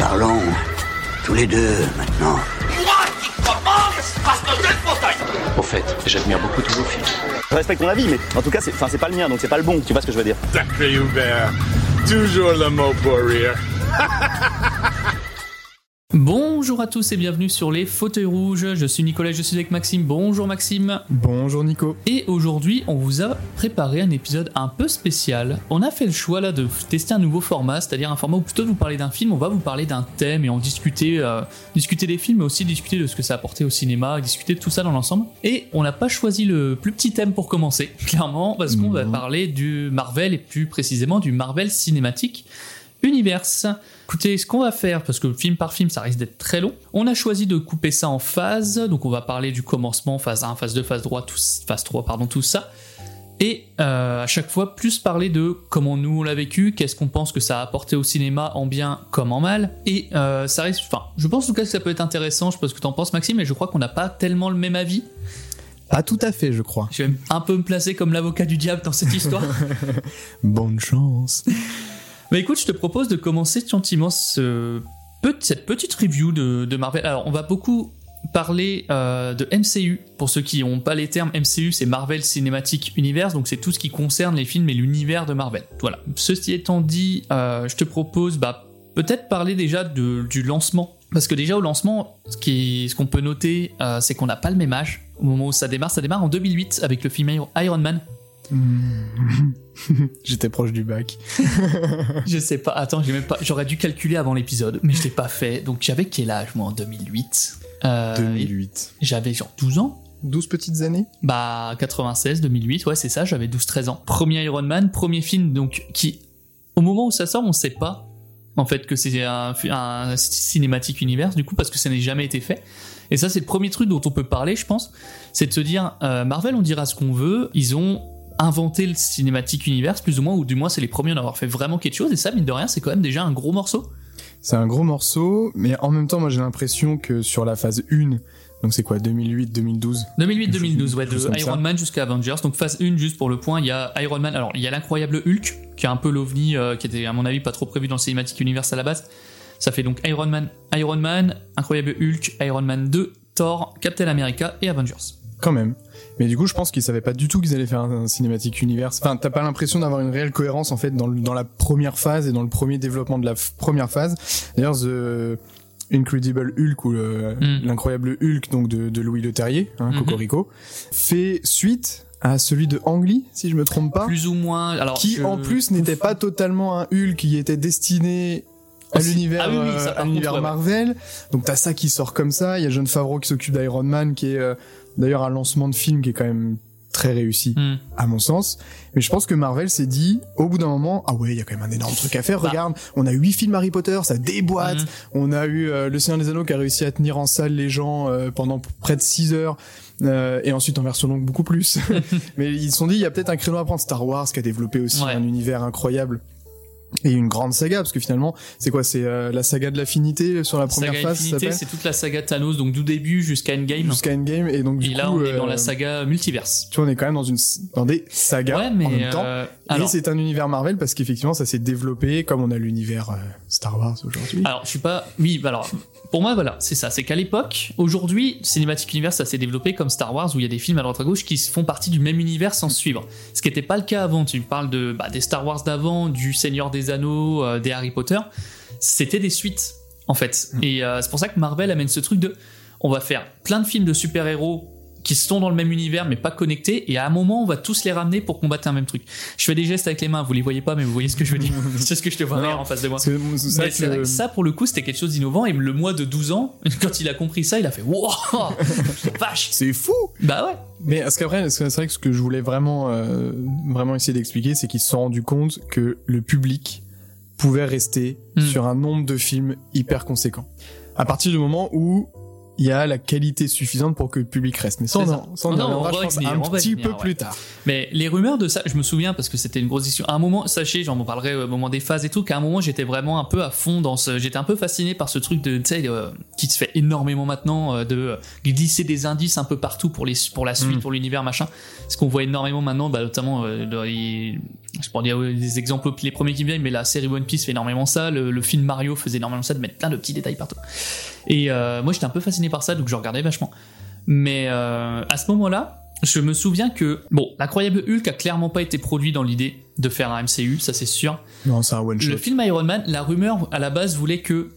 Parlons tous les deux maintenant. Moi qui commence parce que j'ai le fauteuil Au fait, j'admire beaucoup tous vos films. Je respecte ton avis, mais en tout cas, c'est, enfin, c'est pas le mien, donc c'est pas le bon. Tu vois ce que je veux dire Sacré Hubert, toujours le mot pour rire. Bonjour à tous et bienvenue sur les fauteuils rouges. Je suis Nicolas, je suis avec Maxime. Bonjour Maxime. Bonjour Nico. Et aujourd'hui, on vous a préparé un épisode un peu spécial. On a fait le choix là de tester un nouveau format, c'est-à-dire un format où plutôt de vous parler d'un film, on va vous parler d'un thème et en discuter, euh, discuter des films, mais aussi discuter de ce que ça a apporté au cinéma, discuter de tout ça dans l'ensemble. Et on n'a pas choisi le plus petit thème pour commencer, clairement, parce qu'on va parler du Marvel et plus précisément du Marvel cinématique. Universe. Écoutez, ce qu'on va faire, parce que film par film, ça risque d'être très long, on a choisi de couper ça en phases. Donc, on va parler du commencement, phase 1, phase 2, phase 3, tout, phase 3, pardon, tout ça. Et euh, à chaque fois, plus parler de comment nous on l'a vécu, qu'est-ce qu'on pense que ça a apporté au cinéma en bien comme en mal. Et euh, ça risque, enfin, je pense en tout cas que ça peut être intéressant. Je sais pas ce que t'en penses, Maxime, mais je crois qu'on n'a pas tellement le même avis. Pas tout à fait, je crois. Je vais un peu me placer comme l'avocat du diable dans cette histoire. Bonne chance. Mais écoute, je te propose de commencer gentiment ce, cette petite review de, Marvel. Alors, on va beaucoup parler euh, de MCU. Pour ceux qui n'ont pas les termes, MCU, c'est Marvel Cinematic Universe, donc c'est tout ce qui concerne les films et l'univers de Marvel. Voilà. Ceci étant dit, euh, je te propose bah, peut-être parler déjà du lancement. Parce que déjà au lancement, ce qu'on ce qu'on peut noter, euh, c'est qu'on n'a pas le même âge. Au moment où ça démarre, ça démarre en 2008 avec le film Iron Man. J'étais proche du bac. je sais pas. Attends, j'ai même pas. J'aurais dû calculer avant l'épisode, mais je l'ai pas fait. Donc j'avais quel âge moi en 2008 euh, 2008. J'avais genre 12 ans. 12 petites années? Bah 96, 2008, ouais c'est ça, j'avais 12-13 ans. Premier Iron Man, premier film donc qui, au moment où ça sort, on sait pas en fait que c'est un, un cinématique univers du coup parce que ça n'a jamais été fait. Et ça c'est le premier truc dont on peut parler je pense, c'est de se dire euh, Marvel on dira ce qu'on veut, ils ont inventé le cinématique univers plus ou moins ou du moins c'est les premiers à en avoir fait vraiment quelque chose et ça mine de rien c'est quand même déjà un gros morceau. C'est un gros morceau mais en même temps moi j'ai l'impression que sur la phase 1 donc c'est quoi 2008 2012 2008 2012 ouais de Iron Man jusqu'à Avengers. Donc phase 1 juste pour le point il y a Iron Man. Alors il y a l'incroyable Hulk qui est un peu l'ovni euh, qui était à mon avis pas trop prévu dans le cinématique univers à la base. Ça fait donc Iron Man Iron Man incroyable Hulk Iron Man 2 Thor Captain America et Avengers quand même mais du coup, je pense qu'ils savaient pas du tout qu'ils allaient faire un, cinématique univers. Enfin, t'as pas l'impression d'avoir une réelle cohérence en fait dans, dans la première phase et dans le premier développement de la première phase. D'ailleurs, The Incredible Hulk ou mm. l'incroyable Hulk donc de, de Louis Leterrier, hein, mm -hmm. Cocorico, fait suite à celui de Ang Lee, si je me trompe pas. Plus ou moins. Alors, qui je... en plus n'était pas totalement un Hulk qui était destiné à l'univers ah oui, oui, Marvel. Ouais. Donc t'as ça qui sort comme ça. Il y a John Favreau qui s'occupe d'Iron Man, qui est euh, d'ailleurs un lancement de film qui est quand même très réussi mm. à mon sens mais je pense que Marvel s'est dit au bout d'un moment ah ouais il y a quand même un énorme truc à faire bah. regarde on a huit films Harry Potter ça déboîte Mm. on a eu euh, le Seigneur des Anneaux qui a réussi à tenir en salle les gens euh, pendant près de 6 heures euh, et ensuite en version longue beaucoup plus mais ils se sont dit il y a peut-être un créneau à prendre Star Wars qui a développé aussi Ouais. un univers incroyable et une grande saga parce que finalement c'est quoi c'est euh, la saga de l'affinité sur la première saga phase c'est toute la saga Thanos, donc du début jusqu'à Endgame. jusqu'à Endgame et donc du Et là, coup on est dans euh, la saga multiverse. tu vois on est quand même dans une dans des sagas Ouais, mais en même temps euh, et c'est un univers Marvel parce qu'effectivement ça s'est développé comme on a l'univers euh, Star Wars aujourd'hui alors, je suis pas. Oui, bah alors. Pour moi, voilà, c'est ça. C'est qu'à l'époque, aujourd'hui, Cinematic Universe, ça s'est développé comme Star Wars, où il y a des films à droite à gauche qui font partie du même univers sans suivre. Ce qui n'était pas le cas avant. Tu parles de, bah, des Star Wars d'avant, du Seigneur des Anneaux, euh, des Harry Potter. C'était des suites, en fait. Et euh, c'est pour ça que Marvel amène ce truc de. On va faire plein de films de super-héros qui sont dans le même univers mais pas connectés et à un moment on va tous les ramener pour combattre un même truc. Je fais des gestes avec les mains, vous les voyez pas mais vous voyez ce que je veux dire. c'est ce que je te vois Non, en face de moi. c'est ça Mais c'est vrai que que ça, pour le coup, c'était quelque chose d'innovant. Et le mois de 12 ans, quand il a compris ça, il a fait Wow Vache c'est fou Bah ouais mais parce qu'après c'est vrai que ce que je voulais vraiment euh, vraiment essayer d'expliquer c'est qu'ils se sont rendus compte que le public pouvait rester Mm. sur un nombre de films hyper conséquent à partir du moment où il y a la qualité suffisante pour que le public reste. Mais ça, on, ça, on Non, non, on reviendra, va je y pense, venir, un on petit venir, peu ouais. plus tard. Mais les rumeurs de ça, je me souviens parce que c'était une grosse discussion. À un moment, sachez, j'en parlerai au moment des phases et tout, qu'à un moment j'étais vraiment un peu à fond dans ce. J'étais un peu fasciné par ce truc de, tu sais, euh, qui se fait énormément maintenant, euh, de euh, glisser des indices un peu partout pour, les, pour la suite, Mm. pour l'univers, machin. Ce qu'on voit énormément maintenant, bah, notamment, euh, dans les- je pourrais dire euh, des exemples, les premiers qui viennent, mais la série One Piece fait énormément ça, le, le film Mario faisait énormément ça, de mettre plein de petits détails partout. Et euh, moi j'étais un peu fasciné par ça, donc je regardais vachement. Mais euh, à ce moment-là, je me souviens que, bon, l'incroyable Hulk a clairement pas été produit dans l'idée de faire un MCU, ça c'est sûr. Non, c'est un one shot. Le film Iron Man, la rumeur à la base voulait que,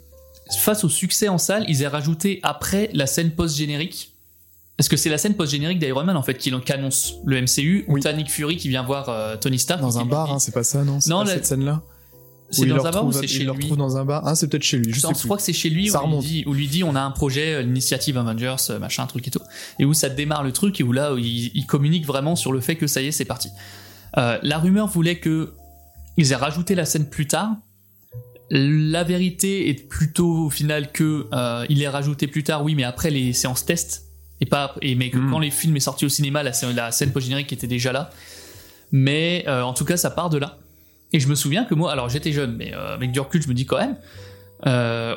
face au succès en salle, ils aient rajouté après la scène post-générique. Parce que c'est la scène post-générique d'Iron Man en fait qui annonce le MCU, t'as Nick Fury qui vient voir euh, Tony Stark. Dans un bar, hein, c'est pas ça, non? C'est Non, pas la- cette scène-là? C'est dans un bar ou c'est chez Il le lui retrouve dans un bar? Ah, c'est peut-être chez lui. Je sais plus. crois que c'est chez lui Ça où il, remonte. dit, où lui dit on a un projet, euh, l'initiative Avengers, euh, machin, truc et tout. Et où ça démarre le truc et où là, où il, il communique vraiment sur le fait que ça y est, c'est parti. Euh, la rumeur voulait que ils aient rajouté la scène plus tard. La vérité est plutôt au final que euh, il est rajouté plus tard, oui, mais après les séances test et pas et mais que Mm. quand les films est sorti au cinéma, la, scène- la scène post générique était déjà là. Mais euh, en tout cas, ça part de là. Et je me souviens que moi, alors j'étais jeune, mais euh, avec du recul, je me dis quand même, euh,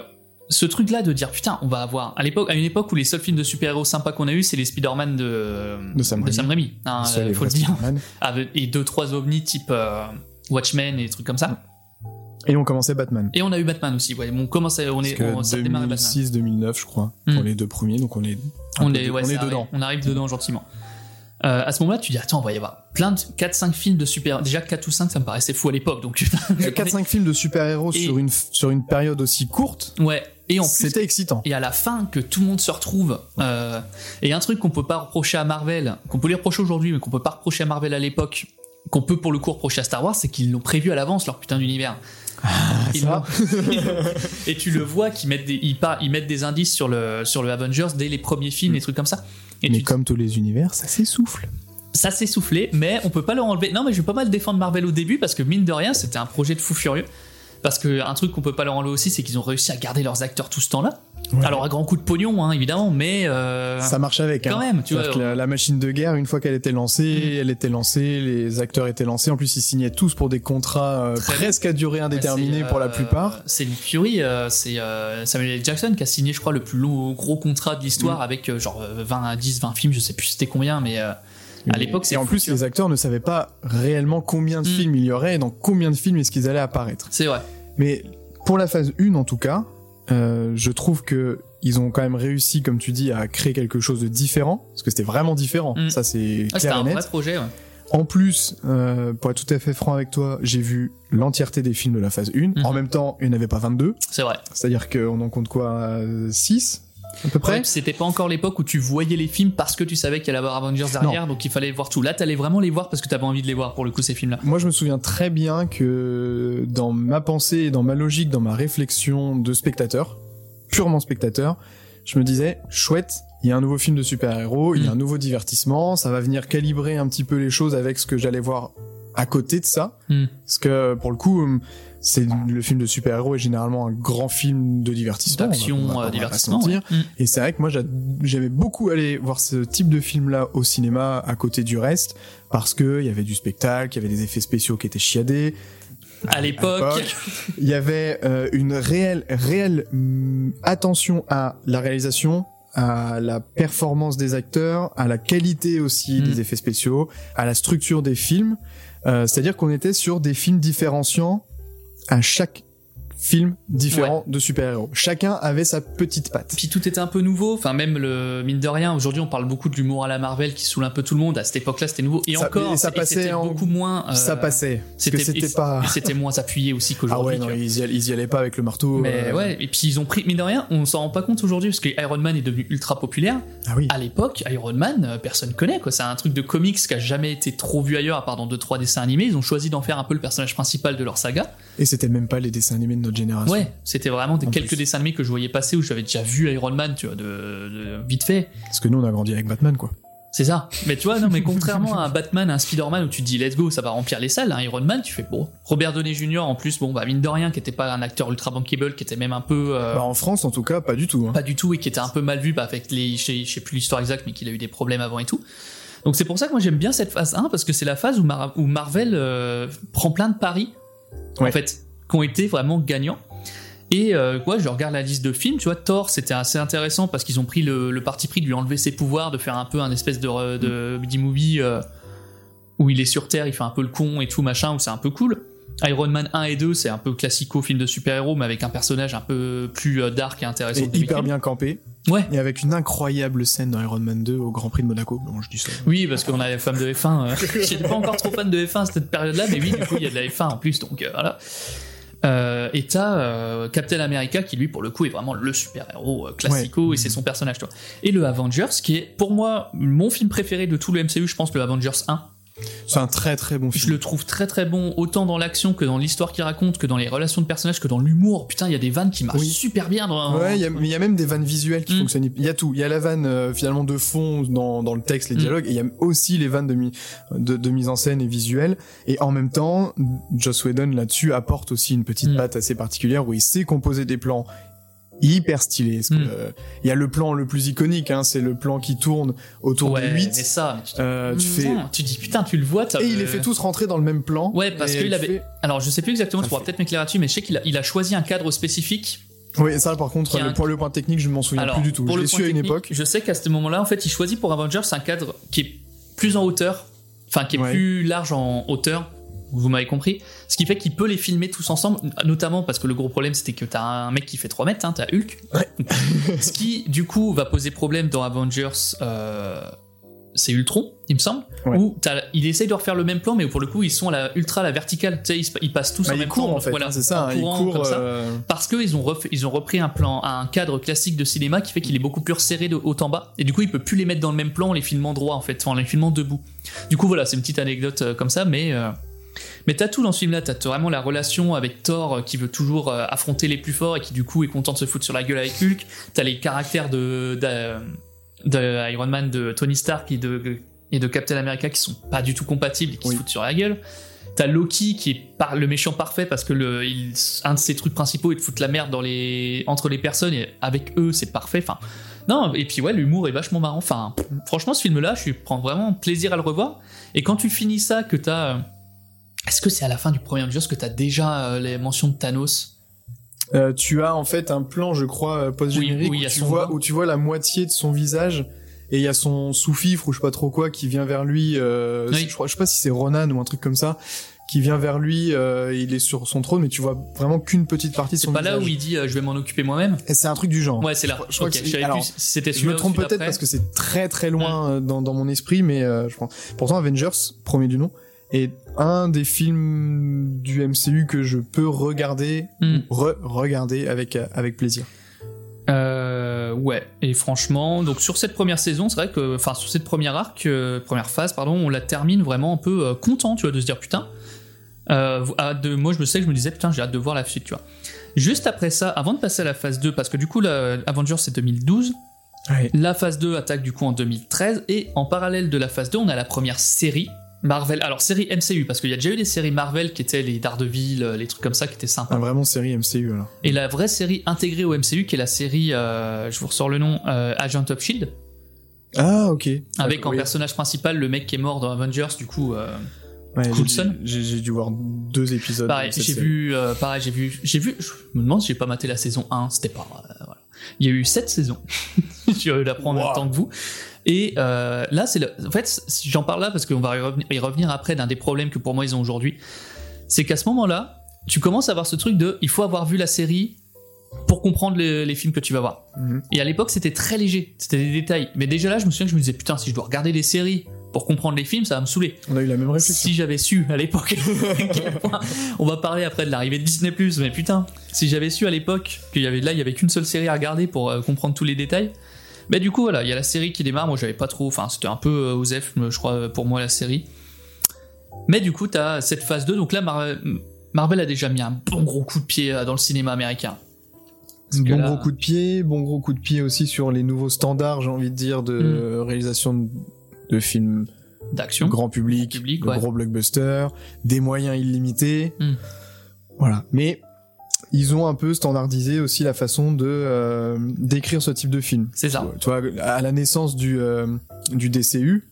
ce truc-là de dire putain, on va avoir à l'époque, à une époque où les seuls films de super-héros sympas qu'on a eu, c'est les Spider-Man de, De Sam Raimi. Raimi, hein, euh, faut le dire. Avec- et deux trois ovnis type Watchmen et des trucs comme ça. Et on commençait Batman. Et on a eu Batman aussi. Ouais, on commence, à- on est, on, Parce ça que démarre Batman. 2006-2009, je crois, Hmm. pour les deux premiers, donc on est, On est, de- ouais, on ça est arrive. dedans. On arrive dedans gentiment. Euh, à ce moment-là, tu dis attends, on va y avoir plein de 4-5 films de super. Déjà 4 ou 5, ça me paraissait fou à l'époque. Donc putain, je 4-5 films de super-héros Et- sur une, sur une période aussi courte, Ouais. Et en plus, c'était excitant. et à la fin que tout le monde se retrouve euh, et un truc qu'on peut pas reprocher à Marvel qu'on peut lui reprocher aujourd'hui mais qu'on peut pas reprocher à Marvel à l'époque qu'on peut pour le coup reprocher à Star Wars c'est qu'ils l'ont prévu à l'avance leur putain d'univers Ils ça. et tu le vois qu'ils mettent des ils, ils mettent des indices sur le sur le Avengers dès les premiers films des trucs comme ça et Mais tu- comme tous les univers, ça s'essouffle. ça s'est soufflé, mais on peut pas leur enlever. Non, mais je vais pas mal défendre Marvel au début parce que mine de rien, c'était un projet de fou furieux. Parce que un truc qu'on peut pas leur enlever aussi, c'est qu'ils ont réussi à garder leurs acteurs tout ce temps-là. Ouais. Alors à grand coup de pognon, hein, évidemment, mais euh, Ça marche avec. quand hein. même, tu vois. que la, la machine de guerre, une fois qu'elle était lancée, Mm. elle était lancée, les acteurs étaient lancés. En plus, ils signaient tous pour des contrats euh, presque à durée indéterminée pour la euh, plupart. C'est Nick Fury, euh, c'est euh, Samuel L. Jackson qui a signé, je crois, le plus long- gros contrat de Mm. l'histoire avec euh, genre euh, 20 à 10, 20 films, je sais plus c'était combien, mais euh, à l'époque, c'est Et en plus, les acteurs ne savaient pas réellement combien de Mm. films il y aurait et dans combien de films est-ce qu'ils allaient apparaître. c'est vrai. Mais pour la phase 1, en tout cas, euh, je trouve que ils ont quand même réussi, comme tu dis, à créer quelque chose de différent, parce que c'était vraiment différent. Mm. Ça, c'est Ah, c'était clair et un vrai projet. ouais. En plus, euh, pour être tout à fait franc avec toi, j'ai vu l'entièreté des films de la phase 1. Mhm. En même temps, il n'y en avait pas 22. C'est vrai. C'est-à-dire qu'on en compte quoi 6 à peu près Ouais, c'était pas encore l'époque où tu voyais les films parce que tu savais qu'il allait y avoir Avengers derrière, donc il fallait voir tout. Là, t'allais vraiment les voir parce que t'avais envie de les voir pour le coup ces films-là. Moi, je me souviens très bien que dans ma pensée et dans ma logique, dans ma réflexion de spectateur, purement spectateur, je me disais, chouette, il y a un nouveau film de super-héros, il y a un nouveau divertissement, ça va venir calibrer un petit peu les choses avec ce que j'allais voir à côté de ça. Mm. Parce que, pour le coup, c'est le film de super-héros est généralement un grand film de divertissement. D'action, euh, divertissement. se mentir. ouais. Mm. Et c'est vrai que moi j'a- j'aimais beaucoup aller voir ce type de film-là au cinéma à côté du reste parce que il y avait du spectacle, il y avait des effets spéciaux qui étaient chiadés. À l'époque, il y avait euh, une réelle réelle hum, attention à la réalisation, à la performance des acteurs, à la qualité aussi Mm. des effets spéciaux, à la structure des films. Euh, C'est-à-dire qu'on était sur des films différenciants à chaque film différent de super-héros. Chacun avait sa petite patte. puis tout était un peu nouveau. Enfin, même le mine de rien. Aujourd'hui, on parle beaucoup de l'humour à la Marvel qui saoule un peu tout le monde. À cette époque-là, c'était nouveau. Et Ça- encore, et ça et passait en- beaucoup moins. euh, ça passait. C'était c'était pas. c'était moins appuyé aussi Ah qu'aujourd'hui. ouais, tu non, vois. ils y, allaient, ils y allaient pas avec le marteau. Mais euh, ouais, et puis ils ont pris, mine de rien, on s'en rend pas compte aujourd'hui parce que Iron Man est devenu ultra populaire. Ah oui. À l'époque, Iron Man, euh, personne connaît quoi. C'est un truc de comics qui a jamais été trop vu ailleurs, à part dans deux trois dessins animés. Ils ont choisi d'en faire un peu le personnage principal de leur saga. Et c'était même pas les dessins animés de notre génération. Ouais, c'était vraiment des quelques plus. dessins animés que je voyais passer où j'avais déjà vu Iron Man, tu vois, de, de- vite fait. Parce que nous, on a grandi avec Batman, quoi. C'est ça. Mais tu vois, non, mais contrairement à un Batman, un Spider-Man où tu te dis let's go, ça va remplir les salles, un Iron Man, tu fais bon. Robert Downey Jr. en plus, bon, bah mine de rien, qui était pas un acteur ultra bankable, qui était même un peu. euh, Bah, en France, en tout cas, pas du tout. hein. pas du tout et qui était un peu mal vu bah, avec les. Je sais, je sais plus l'histoire exacte, mais qu'il a eu des problèmes avant et tout. Donc c'est pour ça que moi j'aime bien cette phase 1 parce que c'est la phase où, Mar- où Marvel euh, prend plein de paris Ouais. en fait qui ont été vraiment gagnants. Et euh, ouais, je regarde la liste de films, tu vois, Thor, c'était assez intéressant parce qu'ils ont pris le, le parti pris de lui enlever ses pouvoirs, de faire un peu un espèce de, re- de movie où il est sur Terre, il fait un peu le con et tout, machin, où c'est un peu cool. Iron Man 1 et 2, c'est un peu classico film de super-héros, mais avec un personnage un peu plus euh, dark et intéressant. Et hyper bien campé. Ouais, Et avec une incroyable scène dans Iron Man 2 au Grand Prix de Monaco. Bon, je dis ça. Oui, parce qu'on a les femmes de F1. euh, J'étais pas encore trop fan de F1 à cette période-là, mais oui, du coup, il y a de la F1 en plus, donc euh, voilà. Euh, et t'as euh, Captain America qui, lui, pour le coup, est vraiment le super-héros euh, classico et c'est son personnage, toi. Et le Avengers, qui est pour moi mon film préféré de tout le MCU, je pense, le Avengers 1. C'est un très très bon Je film. le trouve très très bon, autant dans l'action que dans l'histoire qu'il raconte, que dans les relations de personnages, que dans l'humour. Putain, il y a des vannes qui marchent Oui. super bien dans. Ouais, il y a- mais il y a même des vannes visuelles qui Mm. fonctionnent. Il y a tout. Il y a la vanne euh, finalement de fond dans, dans le texte, les Mm. dialogues, et il y a aussi les vannes de, mi- de, de mise en scène et visuelle. Et en même temps, Joss Whedon là-dessus apporte aussi une petite Mm. patte assez particulière où il sait composer des plans hyper stylés. Parce que, Mm. euh, Il y a le plan le plus iconique, hein, c'est le plan qui tourne autour ouais, de mais 8. ça, mais tu, te- Euh, tu fais... Tu dis putain, tu le vois. Et il les fait tous rentrer dans le même plan. Ouais, parce qu'il il avait. fait- Alors, je sais plus exactement, tu Ça pourras fait- peut-être m'éclairer là-dessus, mais je sais qu'il a, il a choisi un cadre spécifique. Oui, ça par contre, le un- point, le point technique, je m'en souviens Alors, plus du tout. pour Je l'ai su à une époque. Je sais qu'à ce moment-là, en fait, il choisit pour Avengers un cadre qui est plus en hauteur, enfin qui est Ouais. plus large en hauteur. Vous m'avez compris. Ce qui fait qu'il peut les filmer tous ensemble, notamment parce que le gros problème c'était que t'as un mec qui fait 3 mètres, hein, t'as Hulk. Ce qui, du coup, va poser problème dans Avengers. euh, c'est Ultron, il me semble, Ouais. où il essaye de refaire le même plan, mais pour le coup ils sont à la ultra à la verticale, tu sais, ils, se- ils passent tous Bah, en même court temps, en fait, voilà, hein, c'est ça, hein, il courant court. comme ça euh, parce qu'ils ont, refait- ils ont repris un plan, un cadre classique de cinéma qui fait qu'il est beaucoup plus resserré de haut en bas, et du coup il peut plus les mettre dans le même plan en les filmant droit en fait, en les filmant debout. Du coup voilà, c'est une petite anecdote euh, comme ça, mais euh, mais t'as tout dans ce film-là, t'as vraiment la relation avec Thor euh, qui veut toujours euh, affronter les plus forts et qui du coup est content de se foutre sur la gueule avec Hulk. T'as les caractères de, de, de Iron Man, de Tony Stark et de, et de Captain America qui sont pas du tout compatibles et qui Oui. se foutent sur la gueule. T'as Loki qui est par, le méchant parfait parce que le, il, un de ses trucs principaux est de foutre la merde dans les, entre les personnes et avec eux c'est parfait. Enfin, non, et puis ouais, l'humour est vachement marrant. Enfin, franchement, ce film-là, je prends vraiment plaisir à le revoir. Et quand tu finis ça, que t'as. Est-ce que c'est à la fin du premier Avengers que t'as déjà euh, les mentions de Thanos? Euh, tu as en fait un plan, je crois, euh, post-générique Oui, oui, où, tu vois, où tu vois la moitié de son visage et il y a son sous-fifre ou je sais pas trop quoi qui vient vers lui. Euh, Oui. Je crois, je sais pas si c'est Ronan ou un truc comme ça qui vient vers lui. euh, il est sur son trône, mais tu vois vraiment qu'une petite partie de C'est son pas visage. là où il dit euh, je vais m'en occuper moi-même? C'est un truc du genre. Ouais, c'est là. Je crois que je c'est- alors, plus Je me trompe peut-être parce que c'est très très loin dans, dans mon esprit, mais euh, je pense. Pourtant, Avengers, premier du nom, est un des films du MCU que je peux regarder, Hmm. re-regarder avec euh, avec plaisir. Euh, ouais, et franchement, donc sur cette première saison, c'est vrai que, enfin, sur cette première arc, euh, première phase, pardon, on la termine vraiment un peu euh, content, tu vois, de se dire putain. De, moi, je me sais que je me disais putain, j'ai hâte de voir la suite, tu vois. Juste après ça, avant de passer à la phase 2, parce que du coup, la, Avengers c'est 2012, Ouais. la phase 2 attaque du coup en 2013, et en parallèle de la phase 2, on a la première série Marvel. Alors, série MCU, parce qu'il y a déjà eu des séries Marvel qui étaient les Daredevil, euh, les trucs comme ça qui étaient sympas. Ah, vraiment série MCU alors. Et la vraie série intégrée au MCU, qui est la série, euh, je vous ressors le nom, euh, Agent of Shield, Ah ok. avec en Oui. personnage principal le mec qui est mort dans Avengers, du coup. euh, Ouais, Coulson. dû- J'ai j'ai dû voir deux épisodes. pareil, de cette j'ai série. vu, euh, pareil, j'ai vu, j'ai vu. Je me demande si j'ai pas maté la saison 1. C'était pas, euh, voilà. Il y a eu 7 saisons. j'ai eu d'apprendre en Wow. même temps que vous. Et euh, là, c'est le... en fait, j'en parle là parce qu'on va y revenir, y revenir après d'un des problèmes que pour moi ils ont aujourd'hui. C'est qu'à ce moment-là, tu commences à avoir ce truc de, il faut avoir vu la série pour comprendre les, les films que tu vas voir. Mhm. Et à l'époque, c'était très léger, c'était des détails. Mais déjà là, je me souviens que je me disais, putain, si je dois regarder des séries pour comprendre les films, ça va me saouler. On a eu la même réflexion. Si j'avais su à l'époque, on va parler après de l'arrivée de Disney+, mais putain, si j'avais su à l'époque qu'il y avait là, il y avait qu'une seule série à regarder pour euh, comprendre tous les détails. Mais du coup, voilà, il y a la série qui démarre. Moi, j'avais pas trop, enfin, c'était un peu euh, Osef, je crois, pour moi la série. Mais du coup, t'as cette phase 2. Donc là, Mar- Marvel a déjà mis un bon gros coup de pied euh, dans le cinéma américain. Parce Bon là- gros coup de pied, bon gros coup de pied aussi sur les nouveaux standards, j'ai envie de dire, de Mm. réalisation de de films D'action. grand public, Grand public, de ouais. gros blockbusters, des moyens illimités. Hmm. Voilà. Mais ils ont un peu standardisé aussi la façon de euh, d'écrire ce type de film. C'est ça. Tu vois, à la naissance du euh, du DCU,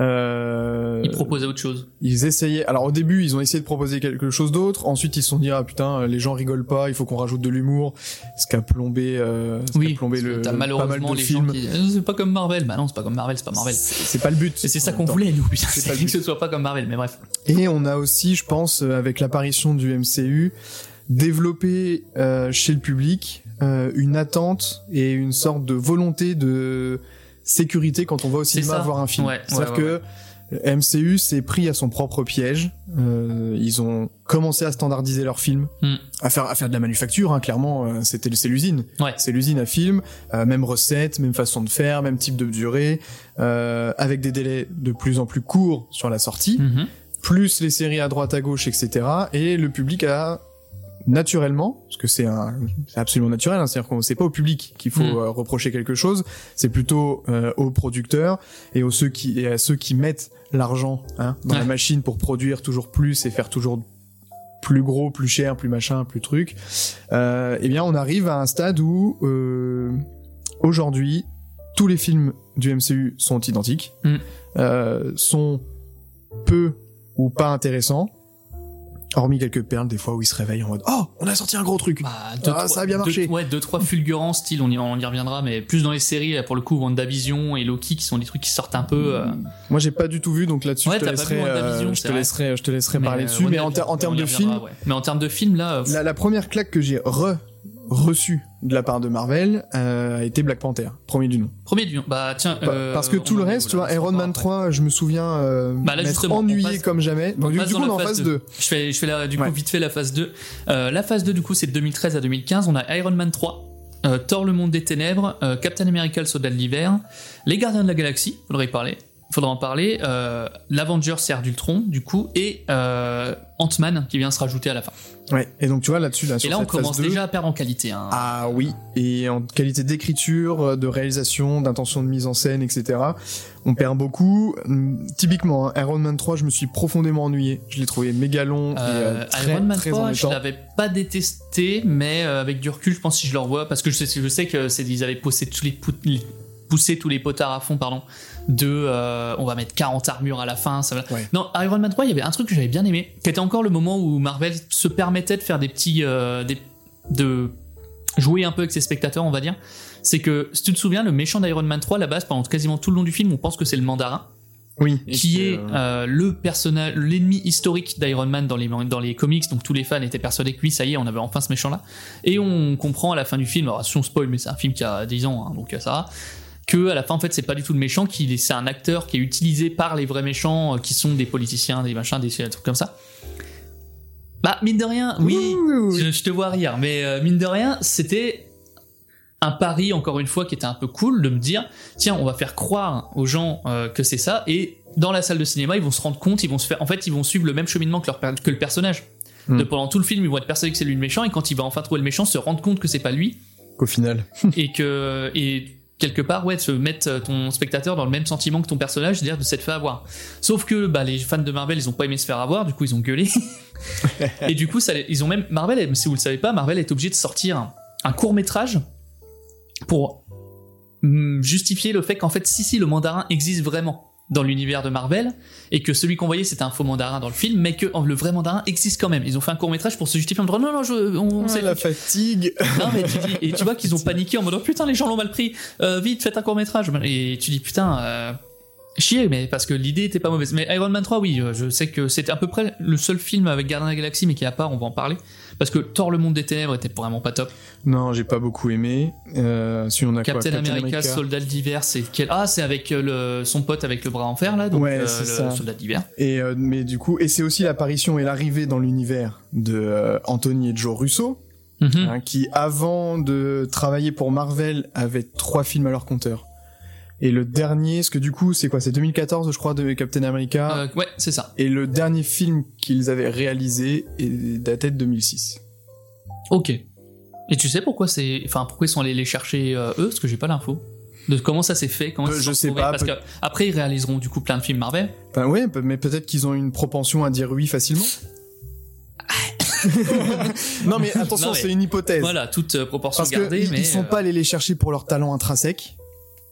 euh, Ils proposaient autre chose. ils essayaient. Alors au début, ils ont essayé de proposer quelque chose d'autre. Ensuite, ils se sont dit ah putain, les gens rigolent pas. Il faut qu'on rajoute de l'humour. Ce qui a plombé, euh, ce qui a Oui, plombé le pas mal malheureusement de les films. gens qui. C'est pas comme Marvel. Bah non, c'est pas comme Marvel, c'est pas Marvel. C'est pas le but. Et c'est ça qu'on voulait, nous, putain. C'est que ce soit pas comme Marvel, mais bref. Et on a aussi, je pense, euh, avec l'apparition du MCU, développé euh, chez le public euh, une attente et une sorte de volonté de sécurité quand on va au cinéma voir un film. Ouais, C'est-à-dire ouais, que MCU s'est pris à son propre piège. Euh, ils ont commencé à standardiser leurs films, Mm. à faire à faire de la manufacture. Hein, clairement, euh, c'était c'est l'usine. Ouais. C'est l'usine à film, euh, même recette, même façon de faire, même type de durée, euh, avec des délais de plus en plus courts sur la sortie Mhm. plus les séries à droite à gauche, etc. Et le public a naturellement, parce que c'est absolument naturel, hein, c'est-à-dire qu'on c'est pas au public qu'il faut Mm. euh, reprocher quelque chose, c'est plutôt euh, aux producteurs et aux ceux qui et à ceux qui mettent l'argent hein, dans Ouais. la machine pour produire toujours plus et faire toujours plus gros, plus cher, plus machin, plus truc. Euh, eh bien, on arrive à un stade où euh, aujourd'hui tous les films du MCU sont identiques, Mm. euh, sont peu ou pas intéressants. Hormis quelques perles, des fois où ils se réveillent en mode Oh, on a sorti un gros truc. Bah, deux, Ah, trois- ça a bien deux- marché. ouais, deux, trois fulgurants style, on y, on y reviendra, mais plus dans les séries, là, pour le coup, WandaVision et Loki, qui sont des trucs qui sortent un peu. euh, Moi, j'ai pas du tout vu, donc là-dessus, Ouais, je te laisserai, euh, je te laisserai, je te laisserai parler euh, dessus. Mais en, termes de film, ouais. Mais en termes de film, là. euh, la, la première claque que j'ai re reçue de la part de Marvel euh, a été Black Panther, premier du nom. Premier du Bah, tiens. Pa- euh, Parce que tout le reste, tu vois, On Iron Man parle 3, je me souviens euh, Bah, là, m'être ennuyé passe- comme jamais. Donc, On du, coup, on est en phase phase 2. 2. Je fais, je fais la, du coup Ouais. vite fait la phase 2. Euh, la phase 2 du coup c'est de 2013 à 2015. On a Iron Man 3, euh, Thor le monde des ténèbres, euh, Captain America le soldat de l'hiver, Les Gardiens de la Galaxie, faudrait y parler. Faudra en parler. Euh, L'Avengers Serre d'Ultron du coup et euh, Ant-Man qui vient se rajouter à la fin. Ouais. Et donc, tu vois, là-dessus, là, et là on commence 2, déjà à perdre en qualité. Hein. Ah oui, et en qualité d'écriture, de réalisation, d'intention de mise en scène, etc. On perd beaucoup. Hum, Typiquement, hein, Iron Man 3, je me suis profondément ennuyé. Je l'ai trouvé méga long et Euh, euh, très, Iron Man très 3, je l'avais pas détesté, mais euh, avec du recul, je pense que si je le revois, parce que je sais, je sais que c'est ils avaient poussé tous les, pou- les- poussé tous les potards à fond, pardon, de euh, on va mettre 40 armures à la fin. Ça va. Ouais. Non, Iron Man 3, il y avait un truc que j'avais bien aimé, qui était encore le moment où Marvel se permettait de faire des petits, euh, des, de jouer un peu avec ses spectateurs, on va dire. C'est que, si tu te souviens, le méchant d'Iron Man 3, à la base, pendant quasiment tout le long du film, on pense que c'est le mandarin Oui. qui est euh, euh, le personnage, l'ennemi historique d'Iron Man dans les, dans les comics, donc tous les fans étaient persuadés que oui, ça y est, on avait enfin ce méchant-là. Et on comprend à la fin du film, alors si on spoil, mais c'est un film qui a 10 ans, hein, donc ça va, que à la fin, en fait, c'est pas du tout le méchant, est- c'est un acteur qui est utilisé par les vrais méchants, euh, qui sont des politiciens, des machins, des, des trucs comme ça. Bah, mine de rien, oui. Je, je te vois rire, mais euh, mine de rien, c'était un pari, encore une fois, qui était un peu cool de me dire tiens, on va faire croire aux gens euh, que c'est ça, et dans la salle de cinéma, ils vont se rendre compte, ils vont se faire, en fait, ils vont suivre le même cheminement que, leur per- que le personnage. Hmm. De, pendant tout le film, ils vont être persuadés que c'est lui le méchant, et quand il va enfin trouver le méchant, se rendre compte que c'est pas lui, Qu'au final. et que et quelque part, ouais, de se mettre euh, ton spectateur dans le même sentiment que ton personnage, c'est-à-dire de s'être fait avoir. Sauf que bah, les fans de Marvel, ils ont pas aimé se faire avoir, du coup, ils ont gueulé. et du coup, ça, ils ont même Marvel, si vous le savez pas, Marvel est obligé de sortir un, un court métrage pour hum, justifier le fait qu'en fait, si si, le mandarin existe vraiment dans l'univers de Marvel et que celui qu'on voyait c'était un faux mandarin dans le film mais que oh, le vrai mandarin existe quand même. Ils ont fait un court métrage pour se justifier en disant non non je, on, sait la fatigue. non mais tu dis et tu vois qu'ils ont paniqué en mode oh, putain les gens l'ont mal pris. Euh, vite faites un court métrage. Et tu dis putain euh, chier mais parce que l'idée était pas mauvaise. Mais Iron Man 3 oui euh, je sais que c'était à peu près le seul film avec Gardien de la Galaxie mais qui à part on va en parler parce que Thor le monde des ténèbres était vraiment pas top Non, j'ai pas beaucoup aimé. Euh, si on a Captain, quoi America, Soldat d'hiver c'est quel ah c'est avec euh, le son pote avec le bras en fer là donc Ouais, euh, le. Soldat d'hiver Et euh, mais du coup, et c'est aussi l'apparition et l'arrivée dans l'univers de Anthony et Joe Russo, Mhm. hein, qui avant de travailler pour Marvel avaient trois films à leur compteur. Et le dernier, ce que du coup, c'est quoi? C'est 2014, je crois, de Captain America. Euh, ouais c'est ça Et le dernier film qu'ils avaient réalisé est daté de 2006. ok et tu sais pourquoi c'est enfin pourquoi ils sont allés les chercher euh, eux? Parce que j'ai pas l'info De comment ça s'est fait comment Euh, je sais pas, Parce que après ils réaliseront du coup plein de films Marvel. Enfin, ouais, mais peut-être qu'ils ont une propension à dire oui facilement. non mais attention, c'est une hypothèse. Voilà, toute proportion Parce que gardée, ils, ils sont euh, pas allés les chercher pour leur talent intrinsèque,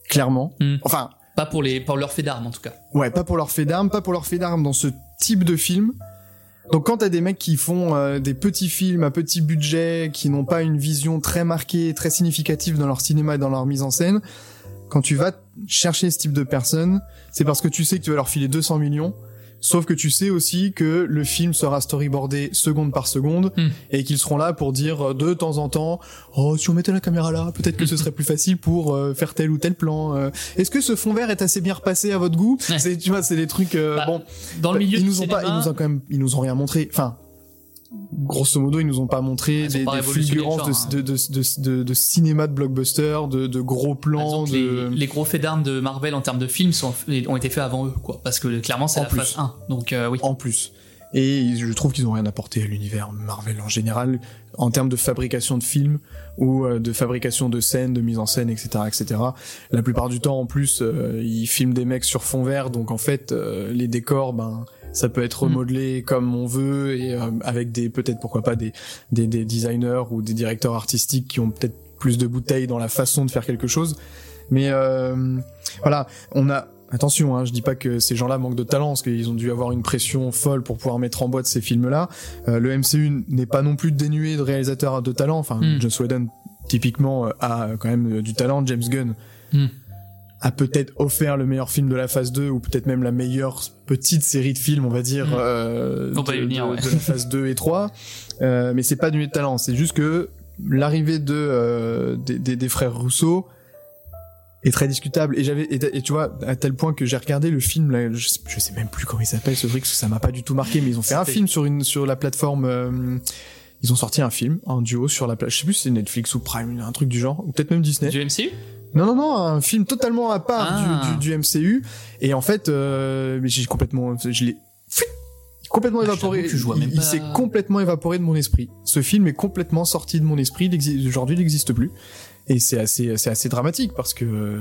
clairement. Hmm. Enfin, pas pour les pour leur fait d'armes en tout cas. ouais, pas pour leur fait d'armes, pas pour leur fait d'armes dans ce type de film. Donc quand t'as des mecs qui font euh, des petits films à petit budget, qui n'ont pas une vision très marquée, très significative dans leur cinéma et dans leur mise en scène, quand tu vas chercher ce type de personnes, c'est parce que tu sais que tu vas leur filer 200 millions. Sauf que tu sais aussi que le film sera storyboardé seconde par seconde Hmm. et qu'ils seront là pour dire euh, de temps en temps oh si on mettait la caméra là peut-être que ce serait plus facile pour euh, faire tel ou tel plan euh, est-ce que ce fond vert est assez bien repassé à votre goût? Ouais. c'est tu vois c'est des trucs euh, Bah, bon Dans le milieu ils nous ont pas ils nous ont quand même ils nous ont rien montré enfin grosso modo ils nous ont pas montré des, pas fulgurances hein. de, de, de, de, de cinéma de blockbuster de, gros plans exemple, les, les gros faits d'armes de Marvel en termes de films sont, ont été faits avant eux, quoi. Parce que clairement, c'est En la plus. phase 1. Donc, euh, oui. en plus. Et je trouve qu'ils ont rien apporté à l'univers Marvel en général, en termes de fabrication de films ou euh, de fabrication de scènes, de mise en scène, etc., etc. La plupart du temps, en plus, euh, ils filment des mecs sur fond vert, donc en fait, les décors, ben, ça peut être Mm. remodelé comme on veut et euh, avec des, peut-être pourquoi pas des, des, des designers ou des directeurs artistiques qui ont peut-être plus de bouteilles dans la façon de faire quelque chose. Mais euh, voilà, on a Attention, hein, je dis pas que ces gens-là manquent de talent, parce qu'ils ont dû avoir une pression folle pour pouvoir mettre en boîte ces films-là. Euh, le MCU n'est pas non plus dénué de réalisateurs de talent. Enfin, Mm. Joss Whedon, typiquement, euh, a quand même euh, du talent. James Gunn Mm. A peut-être offert le meilleur film de la phase 2, ou peut-être même la meilleure petite série de films, on va dire, Mm. euh, On va y de, venir, de- ouais. de la phase 2 et 3. Euh, mais c'est pas de talent, c'est juste que l'arrivée de euh, des, des- des frères Rousseau est très discutable et j'avais et, et tu vois à tel point que j'ai regardé le film là, je, sais, je sais même plus comment il s'appelle ce truc parce que ça m'a pas du tout marqué mais ils ont fait un film sur une sur la plateforme euh, ils ont sorti un film un duo sur la plage je sais plus si c'est Netflix ou Prime un truc du genre ou peut-être même Disney Du MCU non, non, non, un film totalement à part Ah. du, du, du MCU. Et en fait, euh, j'ai complètement, je l'ai complètement Ah, évaporé. t'avoue que je vois il même il pas- s'est complètement évaporé de mon esprit. Ce film est complètement sorti de mon esprit. Aujourd'hui, il n'existe plus. Et c'est assez, c'est assez dramatique parce que euh,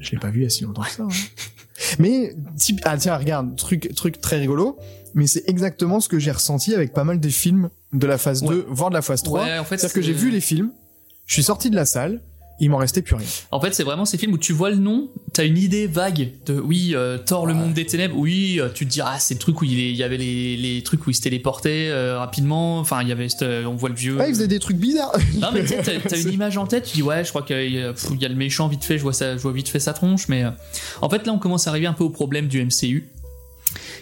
je l'ai pas vu il y a si longtemps que ça. hein. mais type, ah tiens, regarde, truc, truc très rigolo. Mais c'est exactement ce que j'ai ressenti avec pas mal des films de la phase 2, voire de la phase 3. Ouais, en fait, C'est-à-dire que j'ai vu les films, je suis sorti de la salle, il m'en restait plus rien. En fait, c'est vraiment ces films où tu vois le nom, t'as une idée vague de oui, euh, Thor, le monde des ténèbres. Oui, euh, tu te dis ah, c'est le truc où il, est- il y avait les, les trucs où il se téléportait euh, rapidement. Enfin, il y avait, cette- euh, on voit le vieux. Ouais, il faisait des trucs bizarres. Non mais tu sais, t'as, une image en tête, tu dis ouais, je crois qu'il y a, le méchant vite fait, je vois ça, je vois vite fait sa tronche, mais euh, en fait là on commence à arriver un peu au problème du MCU,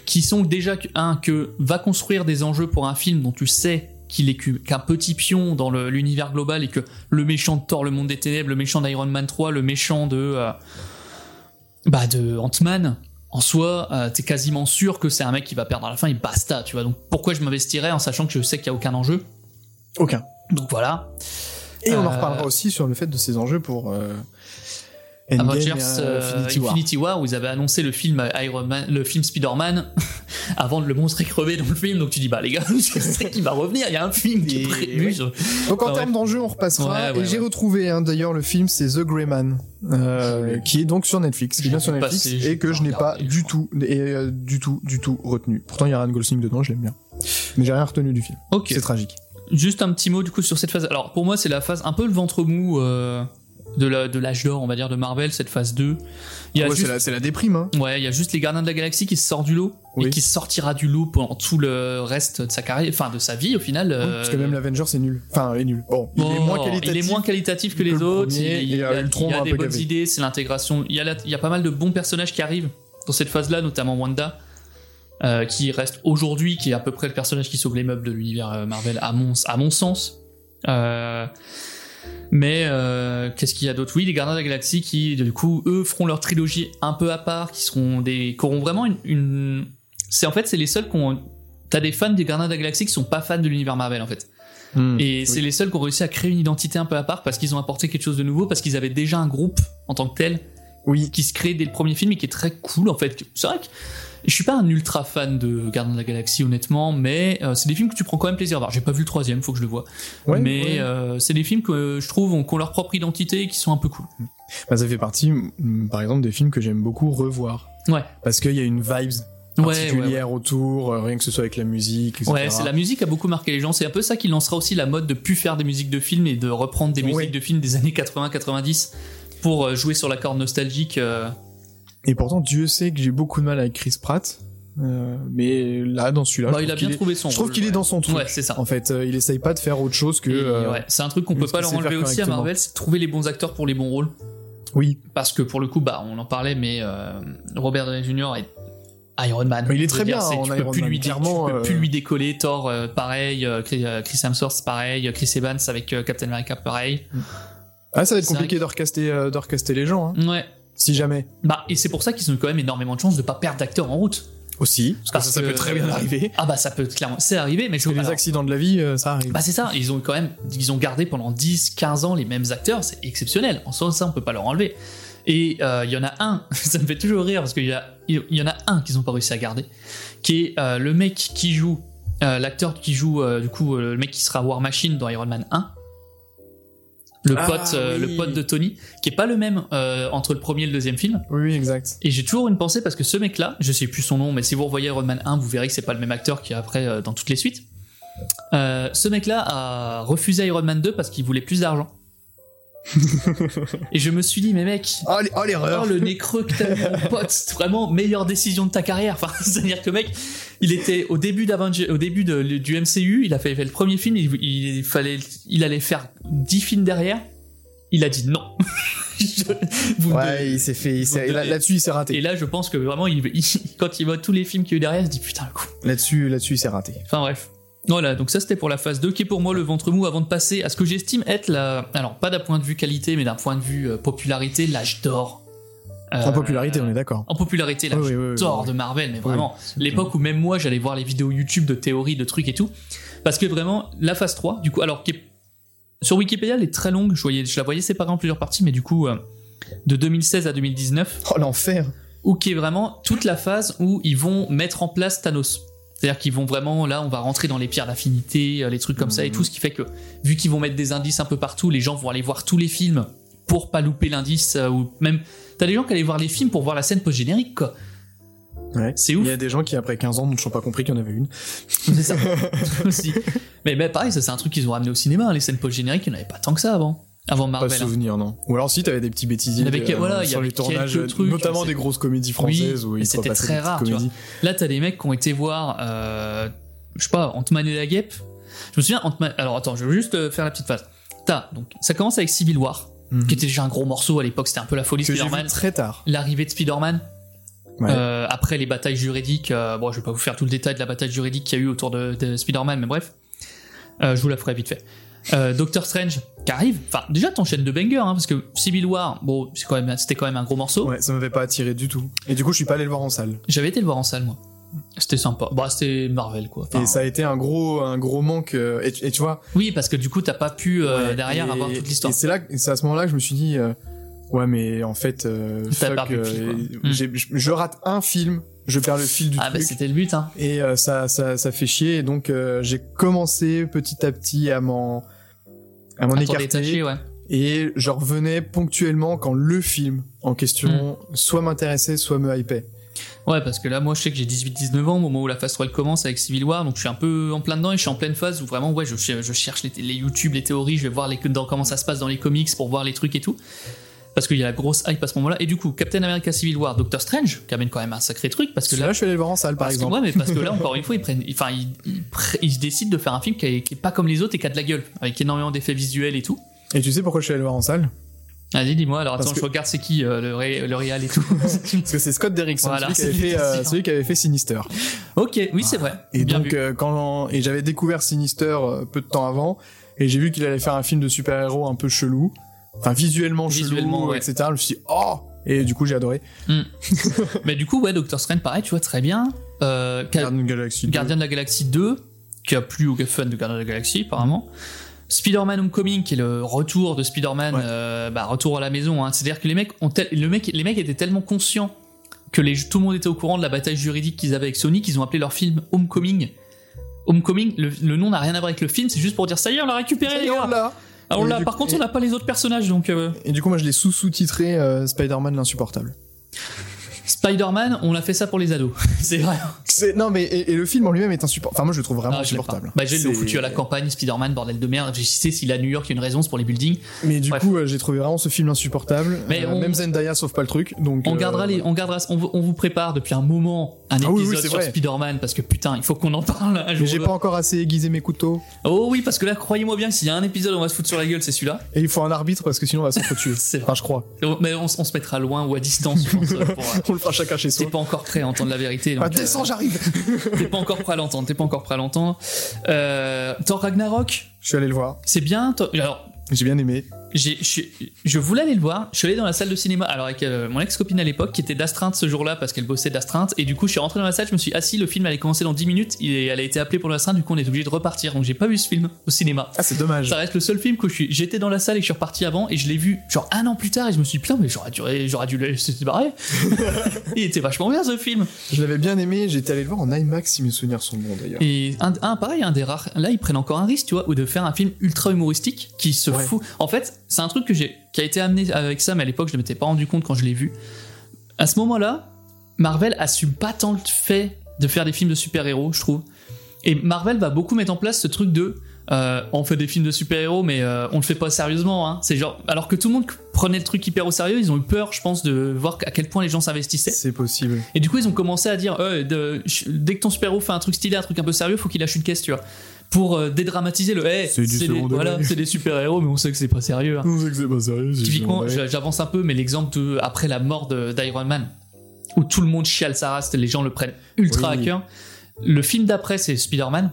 qui sont déjà que- un que va construire des enjeux pour un film dont tu sais qu'il est qu'un petit pion dans l'univers global et que le méchant de Thor, le monde des ténèbres, le méchant d'Iron Man 3, le méchant de euh, bah de Ant-Man. En soi, euh, t'es quasiment sûr que c'est un mec qui va perdre à la fin et basta, tu vois. Donc pourquoi je m'investirais en sachant que je sais qu'il y a aucun enjeu? Aucun. Donc voilà. Et on en Euh, reparlera aussi sur le fait de ces enjeux pour Endgame Avengers et, euh, euh, Infinity War. où ils avaient annoncé le film Iron Man, le film Spider-Man avant de le monstre est crevé dans le film donc tu dis bah les gars je sais qu'il va revenir il y a un film qui est prévu Donc en Ah ouais. termes d'enjeux, on repassera. Ouais, ouais, et j'ai retrouvé hein, d'ailleurs le film, c'est The Grey Man, euh, qui est donc sur Netflix, qui bien sur Netflix et que je n'ai pas du tout, et, euh, du tout, du tout retenu. Pourtant il y a Ryan Gosling dedans, je l'aime bien, mais j'ai rien retenu du film. ok C'est tragique. juste un petit mot du coup sur cette phase alors pour moi c'est la phase un peu le ventre mou euh, de la- de l'âge d'or on va dire de Marvel cette phase 2 il y a Ouais, juste c'est la, la déprime. Hein. Ouais, il y a juste les Gardiens de la Galaxie qui sort du lot et Oui. qui sortira du lot pendant tout le reste de sa carrière, enfin de sa vie au final. euh, Parce que même l'Avenger c'est nul. Enfin, il est nul. Bon, il est moins qualitatif. il est moins qualitatif que les que le autres. premier, il, et, il euh, a, Ultron il a m'a un des bonnes gavé. idées, c'est l'intégration. Il y, a la- il y a pas mal de bons personnages qui arrivent dans cette phase-là, notamment Wanda, euh, qui reste aujourd'hui, qui est à peu près le personnage qui sauve les meubles de l'univers euh, Marvel, à mon, à mon sens. Euh, mais euh, qu'est-ce qu'il y a d'autre? Oui, les Gardiens de la Galaxie qui, du coup, eux feront leur trilogie un peu à part, qui seront des, qui auront vraiment une, une- c'est en fait c'est les seuls qui ont. T'as des fans des Gardiens de la Galaxie qui sont pas fans de l'univers Marvel en fait. Hmm. Et c'est les seuls qui ont réussi à créer une identité un peu à part parce qu'ils ont apporté quelque chose de nouveau, parce qu'ils avaient déjà un groupe en tant que tel Oui. qui se crée dès le premier film et qui est très cool en fait. C'est vrai que Je suis pas un ultra fan de Gardien de la Galaxie, honnêtement, mais euh, c'est des films que tu prends quand même plaisir à voir. J'ai pas vu le troisième, faut que je le vois. Ouais, mais ouais. euh, c'est des films que je trouve ont, qui ont leur propre identité et qui sont un peu cool. Bah, ça fait partie, mm, par exemple, des films que j'aime beaucoup revoir. Ouais. Parce qu'il y a une vibes Ouais, particulière autour, euh, rien que ce soit avec la musique, etc. Ouais, c'est la musique a beaucoup marqué les gens. C'est un peu ça qui lancera aussi la mode de plus faire des musiques de films et de reprendre des musiques de films des années 80-90 pour euh, jouer sur la corde nostalgique. euh. Et pourtant, Dieu sait que j'ai beaucoup de mal avec Chris Pratt. euh, mais là, dans celui-là, Bah, il a bien qu'il est- trouvé son Je trouve qu'il est dans son truc. Ouais, c'est ça. En fait, euh, il essaye pas de faire autre chose que. Euh, ouais, c'est un truc qu'on peut pas leur enlever aussi à. Marvel, c'est trouver les bons acteurs pour les bons rôles. Oui, Parce que pour le coup, bah, on en parlait, mais Robert Downey Jr. est Iron Man. Mais il est très dire, bien c'est- en tu peux plus Man, lui, clairement, tu peux plus lui décoller. Thor, pareil. Chris Hemsworth, pareil. Chris Evans avec Captain America, pareil. Ah, ça va être compliqué de recaster, euh, les gens, hein, Ouais. si jamais. Bah, et c'est pour ça qu'ils ont quand même énormément de chances de pas perdre d'acteurs en route. Aussi, parce que ça, ça que- peut très bien arriver. Ah bah ça peut clairement, c'est arrivé, mais je les alors, accidents de la vie, euh, ça arrive. Bah c'est ça, ils ont quand même, ils ont gardé pendant 10, 15 ans les mêmes acteurs, c'est exceptionnel. En soi, ça on peut pas leur enlever. Et euh, il y en a un, ça me fait toujours rire parce qu'il y, a- y en a un qu'ils ont pas réussi à garder, qui est euh, le mec qui joue, l'acteur qui joue du coup le mec qui sera War Machine dans Iron Man 1. Le Ah, pote, euh, oui. le pote de Tony, qui est pas le même euh, entre le premier et le deuxième film. Oui, oui, exact. Et j'ai toujours une pensée parce que ce mec-là, je sais plus son nom, mais si vous revoyez Iron Man 1, vous verrez que c'est pas le même acteur qui est après euh, dans toutes les suites. Euh, ce mec-là a refusé Iron Man 2 parce qu'il voulait plus d'argent. et je me suis dit, mais mec, Oh, oh, oh, l'erreur le nez creux que t'as eu, pote, vraiment meilleure décision de ta carrière. Enfin, c'est-à-dire que mec, il était au début au début de- du MCU, il a fait, fait le premier film, il, il fallait, il allait faire 10 films derrière. Il a dit non. Je- vous ne- Ouais, il s'est fait. il s'est- vous là- devez- Là-dessus, il s'est raté. et là, je pense que vraiment, il, il- quand il voit tous les films qu'il y a eu derrière, il se dit putain le coup. Là-dessus, là-dessus, il s'est raté. Enfin bref. Voilà, donc ça c'était pour la phase 2, qui est pour moi le ventre mou avant de passer à ce que j'estime être la. Alors, pas d'un point de vue qualité, mais d'un point de vue euh, popularité, l'âge d'or. Euh, En popularité, on est d'accord. En popularité, l'âge Oui, oui, oui, d'or de Marvel, mais vraiment. L'époque où même moi j'allais voir les vidéos YouTube de théories, de trucs et tout. Parce que vraiment, la phase 3, du coup, alors qui est. Sur Wikipédia, elle est très longue, je, voyais, je la voyais séparée en plusieurs parties, mais du coup, euh, de 2016 à 2019, Oh, l'enfer ou qui est vraiment toute la phase où ils vont mettre en place Thanos. C'est-à-dire qu'ils vont vraiment, là, on va rentrer dans les pierres d'affinité, euh, les trucs comme ça et tout, ce qui fait que, vu qu'ils vont mettre des indices un peu partout, les gens vont aller voir tous les films pour pas louper l'indice, euh, ou même, t'as des gens qui allaient voir les films pour voir la scène post-générique, quoi. Ouais. C'est ouf. Il y a des gens qui, après 15 ans, n'ont pas compris qu'il y en avait une. C'est ça. aussi. Mais, pareil, ça c'est un truc qu'ils ont ramené au cinéma, hein, les scènes post-génériques, il n'y en avait pas tant que ça avant. Avant Pas de Marvel. hein. souvenir, non. Ou alors si, t'avais des petits bêtisiers y que- euh, voilà, il y sur avait les tournages, trucs, notamment des grosses comédies françaises où mais ils c'était très rare, tu vois. Là, t'as des mecs qui ont été voir, euh, je sais pas, Ant-Man et la guêpe. Je me souviens, Ant-Man. Alors attends, je veux juste euh, faire la petite phase. T'as, donc, ça commence avec Civil War, Mhm. qui était déjà un gros morceau à l'époque, c'était un peu la folie vu Spider-Man. très tard. L'arrivée de Spider-Man. Ouais. Euh, après les batailles juridiques, euh, bon, je vais pas vous faire tout le détail de la bataille juridique qu'il y a eu autour de, de Spider-Man, mais bref, je vous la ferai vite fait. Euh, Doctor Strange qui arrive, enfin déjà t'enchaînes de bangers, hein, parce que Civil War, bon, c'est quand même, c'était quand même un gros morceau. Ouais, ça m'avait pas attiré du tout. Et du coup, je suis pas allé le voir en salle. J'avais été le voir en salle moi. C'était sympa. Bah c'était Marvel quoi. Enfin, et ça a été un gros, un gros manque. euh, Et, tu- et tu vois, Oui, parce que du coup, t'as pas pu euh, ouais, derrière et- avoir toute l'histoire. Et c'est là, c'est à ce moment-là que je me suis dit, euh, ouais, mais en fait, fuck, euh, et- Mm. je, je rate un film, je perds le fil du Ah bah truc. c'était le but, hein. et euh, ça, ça, ça fait chier. Et donc, euh, j'ai commencé petit à petit à m'en, à m'en écarter. détacher, ouais. Et je revenais ponctuellement quand le film en question Hmm. soit m'intéressait, soit me hypait. Ouais, parce que là, moi, je sais que j'ai 18-19 ans au moment où la phase 3 elle commence avec Civil War, donc je suis un peu en plein dedans et je suis en pleine phase où vraiment, ouais, je, je cherche les, les YouTube, les théories, je vais voir les, dans, comment ça se passe dans les comics pour voir les trucs et tout. Parce qu'il y a la grosse hype à ce moment-là. Et du coup, Captain America Civil War, Doctor Strange, qui amène quand même un sacré truc, parce que là, là, je suis allé le voir en salle, par que, exemple. ouais, mais parce que là, encore une fois, ils prennent, enfin, ils, ils, décident de faire un film qui est, qui est pas comme les autres et qui a de la gueule, avec énormément d'effets visuels et tout. Et tu sais pourquoi je suis allé le voir en salle? Vas-y, dis-moi, alors attends, que- je regarde c'est qui euh, le, ré, le réal et tout. Parce que c'est Scott Derrickson, Voilà, celui, qui avait fait, euh, sûr. celui qui avait fait Sinister. ok, oui, c'est vrai. Et Bien donc, euh, quand et j'avais découvert Sinister euh, peu de temps avant, et j'ai vu qu'il allait faire un film de super-héros un peu chelou, enfin visuellement, Visuellement, chelou, ouais. etc. Je me suis dit, oh Et du coup, j'ai adoré. Mais du coup, ouais, Doctor Strange, pareil, tu vois, très bien. Euh, Gardien de Galaxy. Gardien de la Galaxie 2, qui a plu aux fans de Gardien de la Galaxie, apparemment. Spider-Man Homecoming, qui est le retour de Spider-Man, Ouais. euh, bah, retour à la maison. Hein. C'est-à-dire que les mecs, ont tel- le mec, les mecs étaient tellement conscients que les, tout le monde était au courant de la bataille juridique qu'ils avaient avec Sony, qu'ils ont appelé leur film Homecoming. Homecoming, le, le nom n'a rien à voir avec le film, c'est juste pour dire ça y est, on l'a récupéré, les gars. Alors Et là, par coup- contre, on n'a pas les autres personnages, donc euh, Et du coup, moi, je l'ai sous-sous-titré euh, Spider-Man l'insupportable. Spider-Man, on a fait ça pour les ados. c'est vrai. C'est non mais et, et le film en lui-même est insupportable. Enfin moi je le trouve vraiment Ah, insupportable. Bah, j'ai le foutu à la campagne, Spider-Man, bordel de merde. J'ai cité s'il à New York, il y a une raison, c'est pour les buildings. Mais du Bref. coup euh, j'ai trouvé vraiment ce film insupportable. Mais Euh, on- Même Zendaya sauve pas le truc. Donc On euh, gardera les, on gardera, on vous prépare depuis un moment un Ah oui, oui, épisode c'est sur. Spider-Man parce que putain, il faut qu'on en parle un Mais j'ai pas encore assez aiguisé mes couteaux. Oh oui, parce que là, croyez-moi bien, s'il y a un épisode on va se foutre sur la gueule, c'est celui-là. Et il faut un arbitre parce que sinon on va s'entretuer. C'est vrai. enfin je crois. Mais on, se mettra loin ou à distance, je pense. pour, euh, On le fera chacun chez T'es soi. pas encore prêt à entendre la vérité. donc, Ah, descends, euh, j'arrive. T'es pas encore prêt à l'entendre. T'es pas encore prêt à l'entendre. Euh, Thor Ragnarok, Je suis allé le voir. c'est bien. Thor- Alors, J'ai bien aimé. Je, voulais aller le voir. Je suis allé dans la salle de cinéma, alors avec euh, mon ex-copine à l'époque, qui était d'astreinte ce jour-là parce qu'elle bossait d'astreinte. Et du coup, je suis rentré dans la salle, je me suis assis. Le film allait commencer dans 10 minutes. Et elle a été appelée pour l'astreinte. Du coup, on est obligé de repartir. Donc, j'ai pas vu ce film au cinéma. Ah c'est dommage. Ça reste le seul film que. J'étais dans la salle et que je suis reparti avant et je l'ai vu genre un an plus tard et je me suis dit putain mais j'aurais dû j'aurais dû le laisser se barrer. Il était vachement bien ce film. Je l'avais bien aimé. J'étais allé le voir en IMAX si mes souvenirs sont bons d'ailleurs. Et un, un, pareil un des rares. Là ils prennent encore un risque tu vois ou de faire un film ultra humoristique qui se Ouais. fout. En fait c'est un truc que j'ai qui a été amené avec ça mais à l'époque je ne m'étais pas rendu compte quand je l'ai vu. À ce moment-là Marvel assume pas tant le fait de faire des films de super-héros je trouve. Et Marvel va beaucoup mettre en place ce truc de euh, on fait des films de super-héros, mais euh, on le fait pas sérieusement. Hein. C'est genre, alors que tout le monde prenait le truc hyper au sérieux, ils ont eu peur, je pense, de voir à quel point les gens s'investissaient. C'est possible. Et du coup, ils ont commencé à dire, euh, de- dès que ton super-héros fait un truc stylé, un truc un peu sérieux, faut qu'il lâche une caisse, tu vois, pour euh, dédramatiser le. Hey, C'est des, voilà, super-héros, mais on sait que c'est pas sérieux. hein. On sait que c'est pas sérieux. Typiquement, j'avance un peu, mais l'exemple de après la mort de- d'Iron Man, où tout le monde chiale sa race, les gens le prennent ultra Oui. à cœur. Le film d'après, c'est Spider-Man.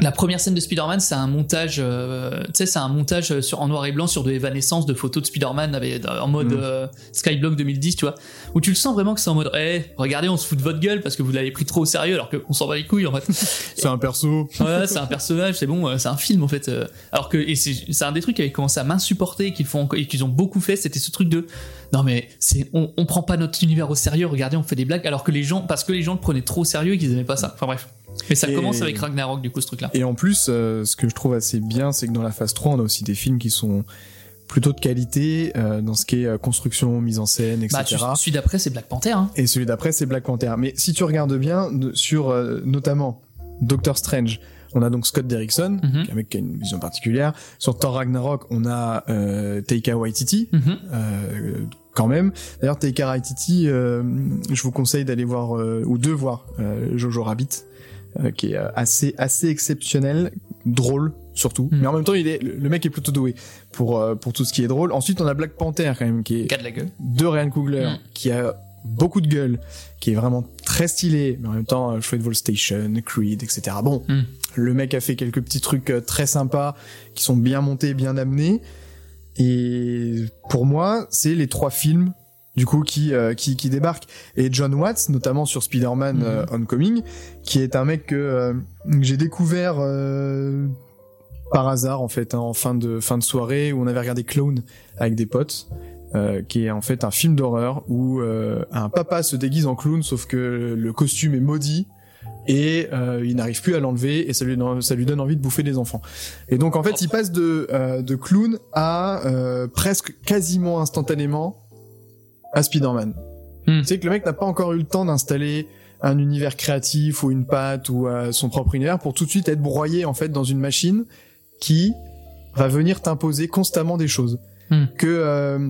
La première scène de Spider-Man, c'est un montage, euh, tu sais, c'est un montage sur, en noir et blanc sur de l'évanescence de photos de Spider-Man avec- en mode Mm. euh, Skyblock 2010, tu vois, où tu le sens vraiment que c'est en mode, eh, regardez, on se fout de votre gueule parce que vous l'avez pris trop au sérieux alors qu'on s'en bat les couilles en fait. C'est un perso. Ouais, c'est un personnage, c'est bon, euh, c'est un film en fait. euh. Alors que et c'est c'est un des trucs qui avait commencé à m'insupporter et qu'ils font et qu'ils ont beaucoup fait, c'était ce truc de non mais c'est on, on prend pas notre univers au sérieux, regardez, on fait des blagues alors que les gens parce que les gens le prenaient trop au sérieux et qu'ils aimaient pas ça. Enfin bref. Mais ça Et- commence avec Ragnarok du coup ce truc là. Et en plus, euh, ce que je trouve assez bien, c'est que dans la phase 3, on a aussi des films qui sont plutôt de qualité euh, dans ce qui est euh, construction, mise en scène, etc. Bah tu, celui d'après c'est Black Panther hein. Et celui d'après, c'est Black Panther. Mais si tu regardes bien, sur euh, notamment Doctor Strange, on a donc Scott Derrickson, Mhm. qui est un mec qui a une vision particulière. Sur Thor Ragnarok, on a euh, Taika Waititi, Mhm. euh, quand même. D'ailleurs, Taika Waititi, euh, je vous conseille d'aller voir ou de voir Jojo Rabbit, euh, qui est euh, assez assez exceptionnel, drôle surtout. Mhm. Mais en même temps, il est le mec est plutôt doué pour euh, pour tout ce qui est drôle. Ensuite, on a Black Panther quand même, qui est de la gueule. de Ryan Coogler, Mm. qui a beaucoup de gueule, qui est vraiment très stylé, mais en même temps, Shredwall Station, Creed, etc. Bon, Mm. le mec a fait quelques petits trucs très sympas, qui sont bien montés, bien amenés. Et pour moi, c'est les trois films du coup qui euh, qui, qui débarquent et John Watts notamment sur Spider-Man Mhm. euh, Homecoming qui est un mec que, euh, que j'ai découvert euh, par hasard en fait hein, en fin de fin de soirée où on avait regardé Clone avec des potes euh, qui est en fait un film d'horreur où euh, un papa se déguise en clown sauf que le costume est maudit et euh, il n'arrive plus à l'enlever et ça lui, donne- ça lui donne envie de bouffer des enfants. Et donc en fait il passe de, euh, de clown à euh, presque quasiment instantanément à Spider-Man. Tu sais que le mec n'a pas encore eu le temps d'installer un univers créatif ou une patte ou euh, son propre univers pour tout de suite être broyé en fait dans une machine qui va venir t'imposer constamment des choses Hmm. que euh,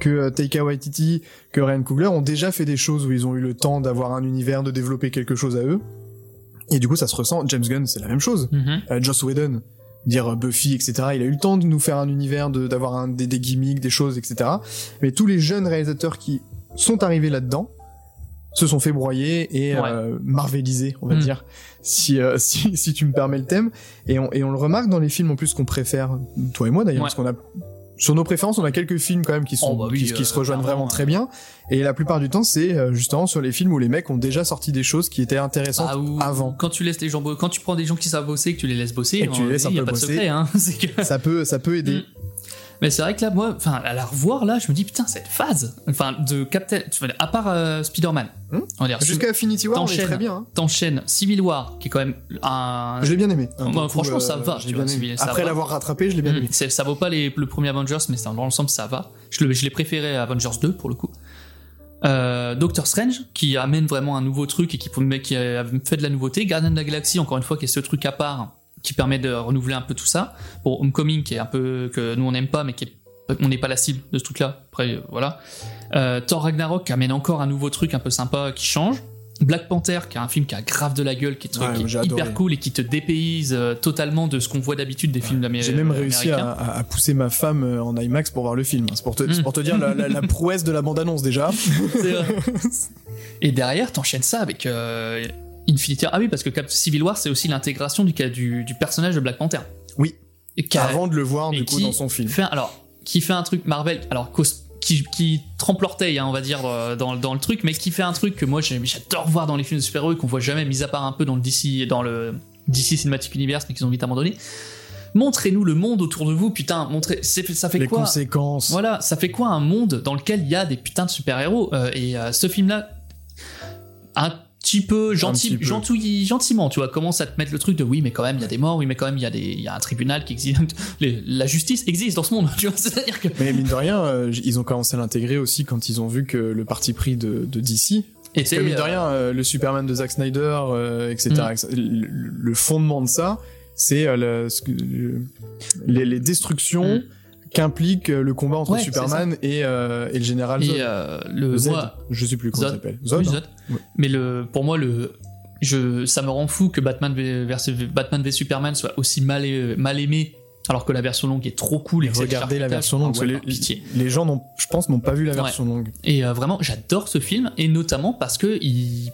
que euh, Taika Waititi, que Ryan Coogler ont déjà fait des choses où ils ont eu le temps d'avoir un univers, de développer quelque chose à eux. Et du coup, ça se ressent. James Gunn, c'est la même chose. Mhm. Euh, Joss Whedon, dire euh, Buffy, etc. Il a eu le temps de nous faire un univers, de d'avoir un, des, des gimmicks, des choses, etc. Mais tous les jeunes réalisateurs qui sont arrivés là-dedans se sont fait broyer et Ouais. euh, marveliser, on va Mm. dire, si, euh, si si tu me permets le thème. Et on, et on le remarque dans les films en plus qu'on préfère, toi et moi d'ailleurs, Ouais. parce qu'on a sur nos préférences, on a quelques films quand même qui sont Oh, bah oui, qui, qui se euh, rejoignent vraiment très bien. Et la plupart du temps, c'est euh, justement sur les films où les mecs ont déjà sorti des choses qui étaient intéressantes Ah, ou- avant. Quand tu laisses les gens, quand tu prends des gens qui savent bosser, que tu les laisses bosser, Et que tu les laisses un peu bosser. secret, hein. Que ça peut ça peut aider. Mais c'est vrai que là, moi, enfin, à la revoir, là, je me dis, putain, cette phase, enfin, de Captain, à part euh, Spider-Man, Hmm on va dire, Jusqu'à Infinity War, on est t'enchaînes- très bien. hein. t'enchaînes Civil War, qui est quand même un. Je l'ai bien aimé. franchement, ça va, je tu vois. Civil, Après l'avoir rattrapé, je l'ai bien Mm, aimé. ça vaut pas les- le premier Avengers, mais c'est- dans l'ensemble, ça va. Je, l'ai préféré à Avengers 2 pour le coup. Euh, Doctor Strange, qui amène vraiment un nouveau truc et qui, qui a fait de la nouveauté. Guardian de la Galaxie, encore une fois, qui est ce truc à part qui permet de renouveler un peu tout ça. Pour Homecoming, qui est un peu que nous on n'aime pas, mais qui est, on n'est pas la cible de ce truc-là. Après, euh, voilà. Euh, Thor Ragnarok, qui amène encore un nouveau truc un peu sympa, qui change. Black Panther, qui est un film qui a grave de la gueule, qui est, Ouais, qui est j'ai hyper adoré. cool et qui te dépayse euh, totalement de ce qu'on voit d'habitude des films d'Amérique. J'ai même réussi à, pousser ma femme en IMAX pour voir le film. C'est pour te, Mm. pour te dire la, la- la prouesse de la bande-annonce déjà. Vrai. Et derrière, t'enchaînes ça avec euh, Infinity War. Ah oui, parce que Cap Civil War, c'est aussi l'intégration du, du, du personnage de Black Panther. Oui. Et Avant de le voir du coup dans son film. Fait, alors, qui fait un truc Marvel, alors qui, qui trempe l'orteil, hein, on va dire, euh, dans, dans le truc, mais qui fait un truc que moi j'adore voir dans les films de super-héros et qu'on voit jamais, mis à part un peu dans le DC, dans le DC Cinematic Universe, mais qu'ils ont vite abandonné. Montrez-nous le monde autour de vous, putain, montrez, ça fait Les quoi conséquences. voilà, ça fait quoi un monde dans lequel il y a des putains de super-héros Euh, Et euh, ce film-là, un petit peu gentil, petit peu. gentiment, tu vois, commence à te mettre le truc de oui, mais quand même, il y a des morts, oui, mais quand même, il y, a des- y a un tribunal qui existe. Les- la justice existe dans ce monde, tu vois, c'est-à-dire que. Mais mine de rien, euh, ils ont commencé à l'intégrer aussi quand ils ont vu que le parti pris de, de DC. Et que mine de rien, euh, le Superman de Zack Snyder, euh, etc., Mm. etc., le, le fondement de ça, c'est euh, les, les destructions Mm. Qu'implique le combat entre Ouais, Superman et, euh, et le général Zod. Et euh, le. Zed, moi- je sais plus comment il Zod. s'appelle. Zod, hein. Zod. Ouais. Mais le, pour moi, le. Je, ça me rend fou que Batman v, versus- Batman v Superman soit aussi mal, mal aimé, alors que la version longue est trop cool. Et Regardez la version longue. Ah ouais, les, pitié. les gens, n'ont- je pense, n'ont pas vu la Ouais. version longue. Et euh, vraiment, j'adore ce film, et notamment parce que il,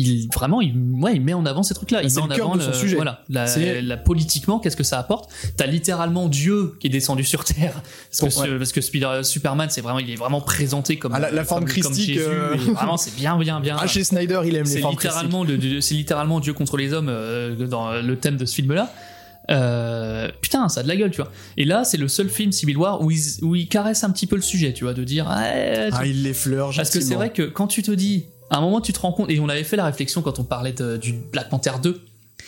il vraiment, il, ouais, il met en avant ces trucs-là. Il C'est met le en avant son sujet. Voilà, la, politiquement, qu'est-ce que ça apporte? T'as littéralement Dieu qui est descendu sur Terre, parce que, Bon, ce- ouais. parce que Spider- Superman, c'est vraiment, il est vraiment présenté comme Ah, la- la forme comme- christique, euh. vraiment, c'est bien, bien, bien. Ah, chez Snyder, il aime les formes littéralement, le- le- c'est littéralement Dieu contre les hommes euh, dans le thème de ce film-là. Euh, putain, ça a de la gueule, tu vois. Et là, c'est le seul film Civil War où il, où il caresse un petit peu le sujet, tu vois, de dire. Ouais, tu- Ah, il l'effleure parce que c'est vrai que quand tu te dis, à un moment, tu te rends compte, et on avait fait la réflexion quand on parlait de- du Black Panther 2,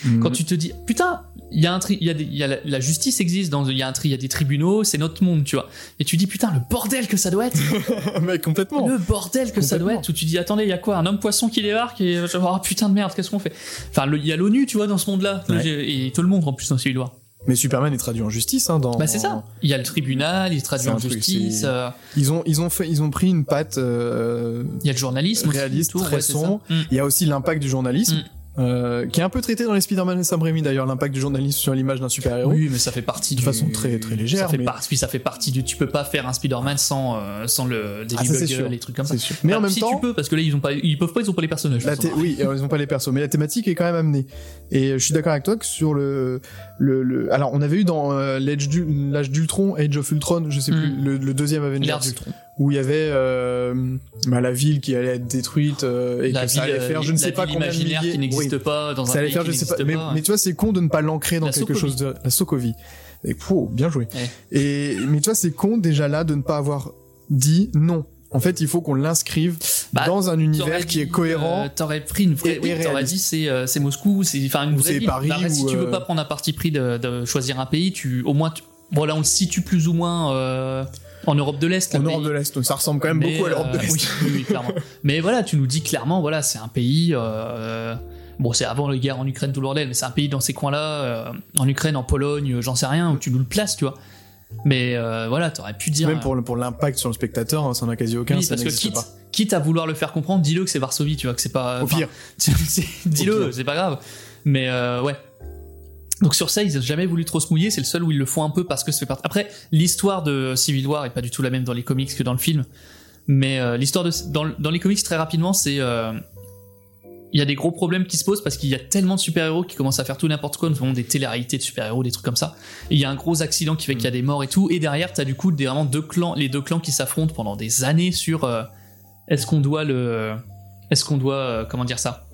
Mhm. quand tu te dis, putain, il y a un tri, il y a des, il y a la, la justice existe, dans, il y a un tri, il y a des tribunaux, c'est notre monde, tu vois. Et tu dis, putain, le bordel que ça doit être, Mais complètement. le bordel que ça doit être, où tu dis, attendez, il y a quoi, un homme poisson qui débarque, et oh, putain de merde, qu'est-ce qu'on fait? Enfin, il y a l'ONU, tu vois, dans ce monde-là, Ouais. et tout le monde en plus dans War. Mais Superman est traduit en justice, hein, dans. Bah, c'est ça. Il y a le tribunal, il se traduit en truc, justice, euh, Ils ont, ils ont fait, ils ont pris une patte. euh, il y a le journalisme aussi, Réaliste, tout, très ouais, sombre. Mm. Il y a aussi l'impact du journalisme, Mm. Euh, qui est un peu traité dans les Spider-Man et Sam Raimi d'ailleurs, l'impact du journalisme sur l'image d'un super-héros. Oui, mais ça fait partie De du... façon très- très légère, Ça fait, mais- par- puis ça fait partie du. Tu peux pas faire un Spider-Man sans, euh, sans le Daily Ah, c'est Bugle, sûr. les trucs comme ça. C'est sûr. Mais en même si temps, tu peux, parce que là ils ont pas, ils peuvent pas, ils ont pas les personnages. La oui, ils ont pas les persos, mais la thématique est quand même amenée. Et je suis d'accord avec toi que sur le, le, le- alors on avait eu dans euh, l'âge d'Ultron, Age of Ultron, je sais Mm. plus, le, le deuxième Avengers, L'ère d'Ultron. Où il y avait euh, bah, la ville qui allait être détruite euh, et La que ça allait faire, euh, je ne sais pas combien de imaginaire milliers, qui n'existe oui. pas dans un ça allait pays faire, qui je sais pas, mais, mais tu vois, c'est con de ne pas l'ancrer dans La quelque Sokovie. chose de la Sokovie. Et pouh, bien joué. Et mais tu vois, c'est con déjà là de ne pas avoir dit non. En fait, il faut qu'on l'inscrive Bah, dans un univers qui est cohérent. euh, T'aurais pris une vraie. oui, t'aurais dit c'est euh, c'est Moscou, c'est enfin une vraie ville. Paris, Bah, si ou, tu veux euh, pas prendre un parti pris de, de choisir un pays, tu au moins tu- bon là on le situe plus ou moins euh, en Europe de l'Est. en Europe pays. de l'Est, donc ça ressemble quand même Mais, beaucoup à l'Europe de euh, l'Est. oui, oui, oui, clairement. Mais voilà, tu nous dis clairement, voilà, c'est un pays. euh, bon, c'est avant la guerre en Ukraine, tout le bordel, mais c'est un pays dans ces coins-là, euh, en Ukraine, en Pologne, j'en sais rien, où tu nous le places, tu vois. Mais euh, voilà, t'aurais pu dire. Même pour, pour l'impact sur le spectateur, hein, ça n'a quasi aucun, oui, ça parce que quitte, pas. quitte à vouloir le faire comprendre, dis-le que c'est Varsovie, tu vois, que c'est pas. Au pire. dis-le, c'est pas grave. Mais euh, ouais. Donc sur ça, ils ont jamais voulu trop se mouiller. C'est le seul où ils le font un peu parce que ça fait partie. Après, l'histoire de Civil War est pas du tout la même dans les comics que dans le film. Mais euh, l'histoire de dans, dans les comics très rapidement, c'est euh, il y a des gros problèmes qui se posent parce qu'il y a tellement de super-héros qui commencent à faire tout n'importe quoi, notamment des téléréalités de super-héros, des trucs comme ça. Et il y a un gros accident qui fait qu'il y a des morts et tout. Et derrière, t'as du coup des, vraiment deux clans, les deux clans qui s'affrontent pendant des années sur euh, est-ce qu'on doit le, est-ce qu'on doit, comment dire ça?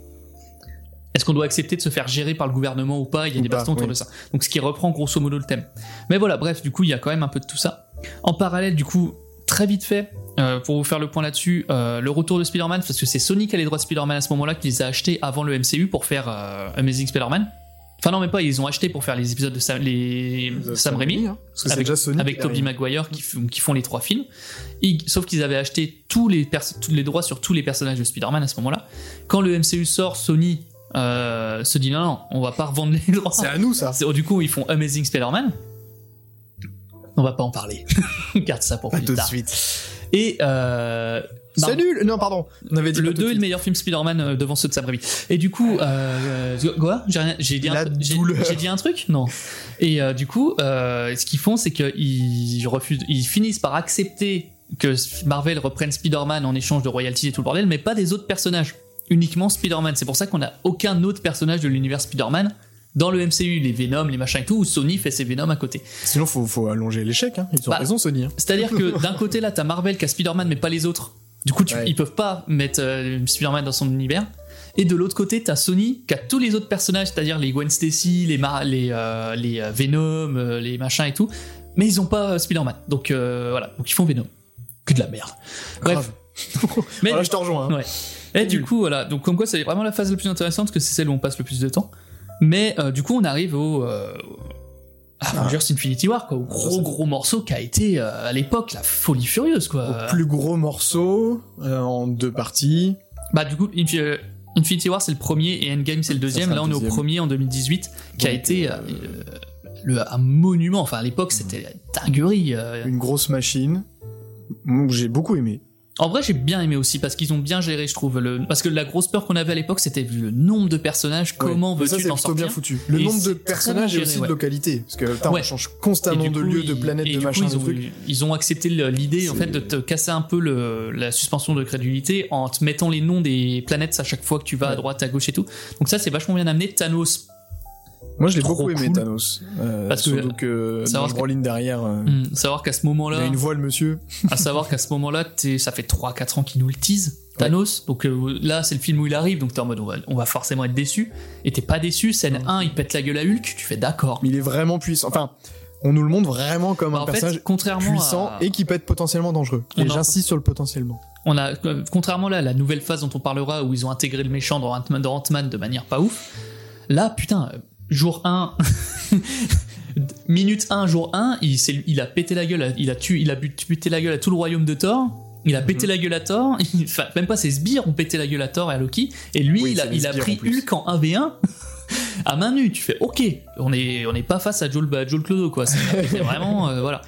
Est-ce qu'on doit accepter de se faire gérer par le gouvernement ou pas? Il y a Ou des bastons autour oui. de ça. Donc ce qui reprend grosso modo le thème. Mais voilà, bref, du coup, il y a quand même un peu de tout ça. En parallèle, du coup, très vite fait, euh, pour vous faire le point là-dessus, euh, le retour de Spider-Man, parce que c'est Sony qui a les droits de Spider-Man à ce moment-là, qui les a achetés avant le MCU pour faire euh, Amazing Spider-Man. Enfin non, même pas, ils ont acheté pour faire les épisodes de Sam, les... Sam Raimi, hein, avec, déjà Sony avec qui Tobey. Maguire qui, font les trois films. Ils- sauf qu'ils avaient acheté tous les, tous les droits sur tous les personnages de Spider-Man à ce moment-là. Quand le MCU sort, Sony euh, se dit non, non, on va pas revendre les droits. C'est à nous ça. Du coup, ils font Amazing Spider-Man. On va pas en parler. Garde ça pour Pas plus tout de tard. suite. Et euh, C'est nul. Non, pardon. On avait dit le pas tout 2 de est le meilleur film Spider-Man euh, devant ceux de Sam Raimi. Et du coup, euh, quoi J'ai dit, dit un truc? Non. Et euh, du coup, euh, ce qu'ils font, c'est qu'ils refusent, ils finissent par accepter que Marvel reprenne Spider-Man en échange de royalties et tout le bordel, mais pas des autres personnages. Uniquement Spider-Man. C'est pour ça qu'on n'a aucun autre personnage de l'univers Spider-Man dans le MCU, les Venom, les machins et tout, où Sony fait ses Venom à côté. Sinon, faut, faut allonger l'échec. Hein. Ils ont Bah, raison, Sony. hein. C'est-à-dire que d'un côté là, t'as Marvel qui a Spider-Man mais pas les autres. Du coup, tu- Ouais. ils peuvent pas mettre euh, Spider-Man dans son univers. Et de l'autre côté, t'as Sony qui a tous les autres personnages, c'est-à-dire les Gwen Stacy, les, Mar- les, euh, les euh, Venom, euh, les machins et tout. Mais ils ont pas Spider-Man. Donc voilà, donc ils font Venom. Que de la merde. Bref. Mais Voilà, je te rejoins. hein. Ouais. Et du coup, voilà. Donc, comme quoi, c'est vraiment la phase la plus intéressante parce que c'est celle où on passe le plus de temps. Mais euh, du coup, on arrive au. Euh, Ah. Avengers Infinity War, quoi, au gros gros morceau qui a été euh, à l'époque la folie furieuse, quoi. Au plus gros morceau euh, en deux parties. Bah, du coup, Infi- Infinity War c'est le premier et Endgame c'est le deuxième. Là, on est au premier en 2018, qui a été le, un monument. Enfin, à l'époque, c'était dinguerie. Une grosse machine. J'ai beaucoup aimé. En vrai, j'ai bien aimé aussi parce qu'ils ont bien géré, je trouve. Le... Parce que la grosse peur qu'on avait à l'époque, c'était vu le nombre de personnages. Comment Ouais. Veux-tu t'en sortir bien foutu. Le Et nombre de personnages et aussi de localités. Parce que putain, Ouais. on change constamment de coup, lieux, de et de coup, de ils ont, trucs. ils ont accepté l'idée en fait de te casser un peu le, la suspension de crédulité en te mettant les noms des planètes à chaque fois que tu vas à droite, à gauche et tout. Donc ça, c'est vachement bien amené. Thanos, Moi, je l'ai beaucoup aimé, cool. Thanos. Euh, Parce que- que savoir dans que- Brolin derrière, euh, hmm, savoir qu'à ce il moment-là, a une voix, le monsieur. à savoir qu'à ce moment-là, ça fait 3-4 ans qu'il nous le tease, Thanos. Donc euh, là, c'est le film où il arrive, donc t'es en mode on va, on va forcément être déçu. Et t'es pas déçu. Scène 1, il pète la gueule à Hulk. Tu fais d'accord. Mais il est vraiment puissant. Enfin, on nous le montre vraiment comme Bah, un fait, personnage contrairement puissant à- et qui peut être potentiellement dangereux. On Et j'insiste sur le potentiellement. On a, euh, contrairement là la nouvelle phase dont on parlera où ils ont intégré le méchant dans Ant-Man, de manière pas ouf. Là, putain, jour 1, minute 1, jour 1, il, a pété la gueule, à- il a tué, il a but- buté la gueule à tout le royaume de Thor. Il a Mhm. pété la gueule à Thor, enfin même pas ses sbires ont pété la gueule à Thor et à Loki, et lui Oui, il a, il pris en. Hulk en 1v1 à main nue. Tu fais ok, on est on n'est pas face à Joel, à Joel Clodo quoi. C'est vraiment euh, voilà.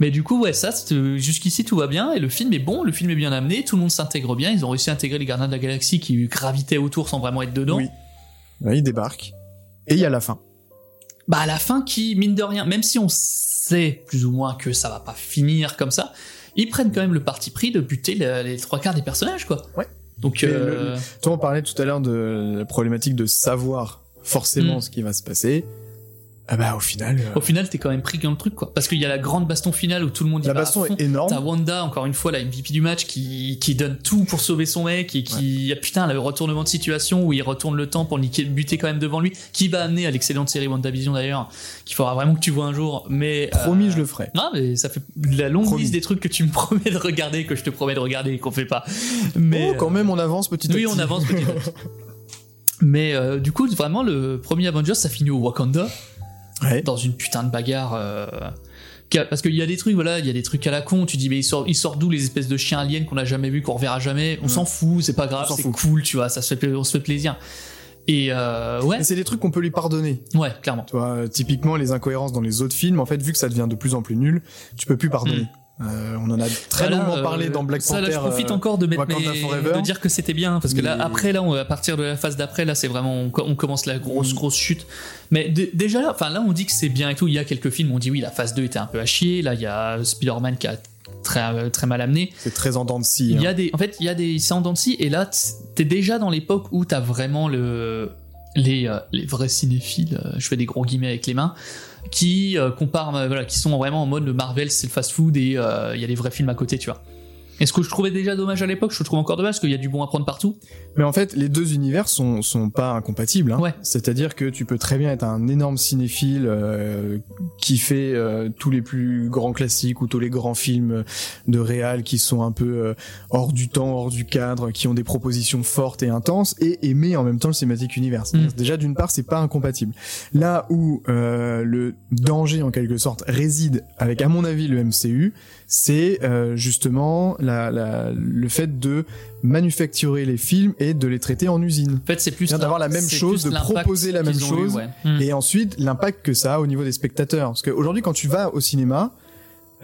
Mais du coup, ouais, ça, euh, jusqu'ici tout va bien et le film est bon, le film est bien amené, tout le monde s'intègre bien. Ils ont réussi à intégrer les gardiens de la galaxie qui gravitaient autour sans vraiment être dedans. Oui. Là, il débarque. Et il y a la fin. Bah, à la fin, qui, mine de rien, même si on sait plus ou moins que ça va pas finir comme ça, ils prennent quand même le parti pris de buter le- les trois quarts des personnages, quoi. Ouais. Donc, Et euh, Toi, on parlait tout à l'heure de la problématique de savoir forcément Mm. ce qui va se passer. Ah bah, au final, euh, au final, t'es quand même pris dans le truc, quoi. Parce qu'il y a la grande baston finale où tout le monde y la va à baston fond. est énorme. T'as Wanda, encore une fois, la MVP du match, qui, qui donne tout pour sauver son mec et qui, ah, putain, le retournement de situation où il retourne le temps pour le niquer- buter quand même devant lui, qui va amener à l'excellente série WandaVision d'ailleurs, qu'il faudra vraiment que tu vois un jour, mais. euh, Promis, je le ferai. Non, mais ça fait la longue Promis. liste des trucs que tu me promets de regarder, que je te promets de regarder et qu'on fait pas. Mais. oh, quand même, on avance petit à Oui, petit. on avance petit à petit. Mais euh, du coup, vraiment, le premier Avengers, ça finit au Wakanda Ouais. dans une putain de bagarre. euh, Parce qu'il y a des trucs, voilà, il y a des trucs à la con. Tu dis, mais il sort, il sort d'où les espèces de chiens aliens qu'on a jamais vu, qu'on reverra jamais? On s'en fout, c'est pas grave, c'est cool, tu vois, ça se fait, on se fait plaisir. Et euh, ouais, c'est des trucs qu'on peut lui pardonner. ouais, clairement. Tu vois, typiquement, les incohérences dans les autres films, en fait, vu que ça devient de plus en plus nul, tu peux plus pardonner. Euh, on en a très Voilà, longuement euh, parlé dans Black ça, Panther. là, je profite euh, encore de mettre mes- de dire que c'était bien parce que là, après, là, on, à partir de la phase d'après, là, c'est vraiment, on, co- on commence la grosse, Mm. grosse chute. Mais dé- déjà, là, enfin, là, on dit que c'est bien et tout. Il y a quelques films, où on dit oui, la phase 2 était un peu à chier. Là, il y a Spider-Man qui a très, très mal amené. C'est très en dents de scie. Il y hein. a des, en fait, il y a des, c'est en dents de scie, et là, t'es déjà dans l'époque où t'as vraiment le, les, les vrais cinéphiles, je fais des gros guillemets avec les mains, qui euh, comparent, euh, voilà, qui sont vraiment en mode le Marvel, c'est le fast-food et euh, il y a des vrais films à côté, tu vois. Et ce que je trouvais déjà dommage à l'époque, je le trouve encore dommage parce qu'il y a du bon à prendre partout. Mais en fait, les deux univers sont, sont pas incompatibles. Hein. Ouais. C'est-à-dire que tu peux très bien être un énorme cinéphile euh, qui fait euh, tous les plus grands classiques ou tous les grands films de réal qui sont un peu euh, hors du temps, hors du cadre, qui ont des propositions fortes et intenses, et aimer en même temps le cinématique univers. Mm. Déjà, d'une part, c'est pas incompatible. Là où euh, le danger, en quelque sorte, réside avec, à mon avis, le MCU, c'est euh, justement la, la, le fait de manufacturer les films et de les traiter en usine. En fait, c'est plus d'avoir la même chose, de proposer la même eu, chose, ouais. Mm. et ensuite l'impact que ça a au niveau des spectateurs. Parce qu'aujourd'hui, quand tu vas au cinéma,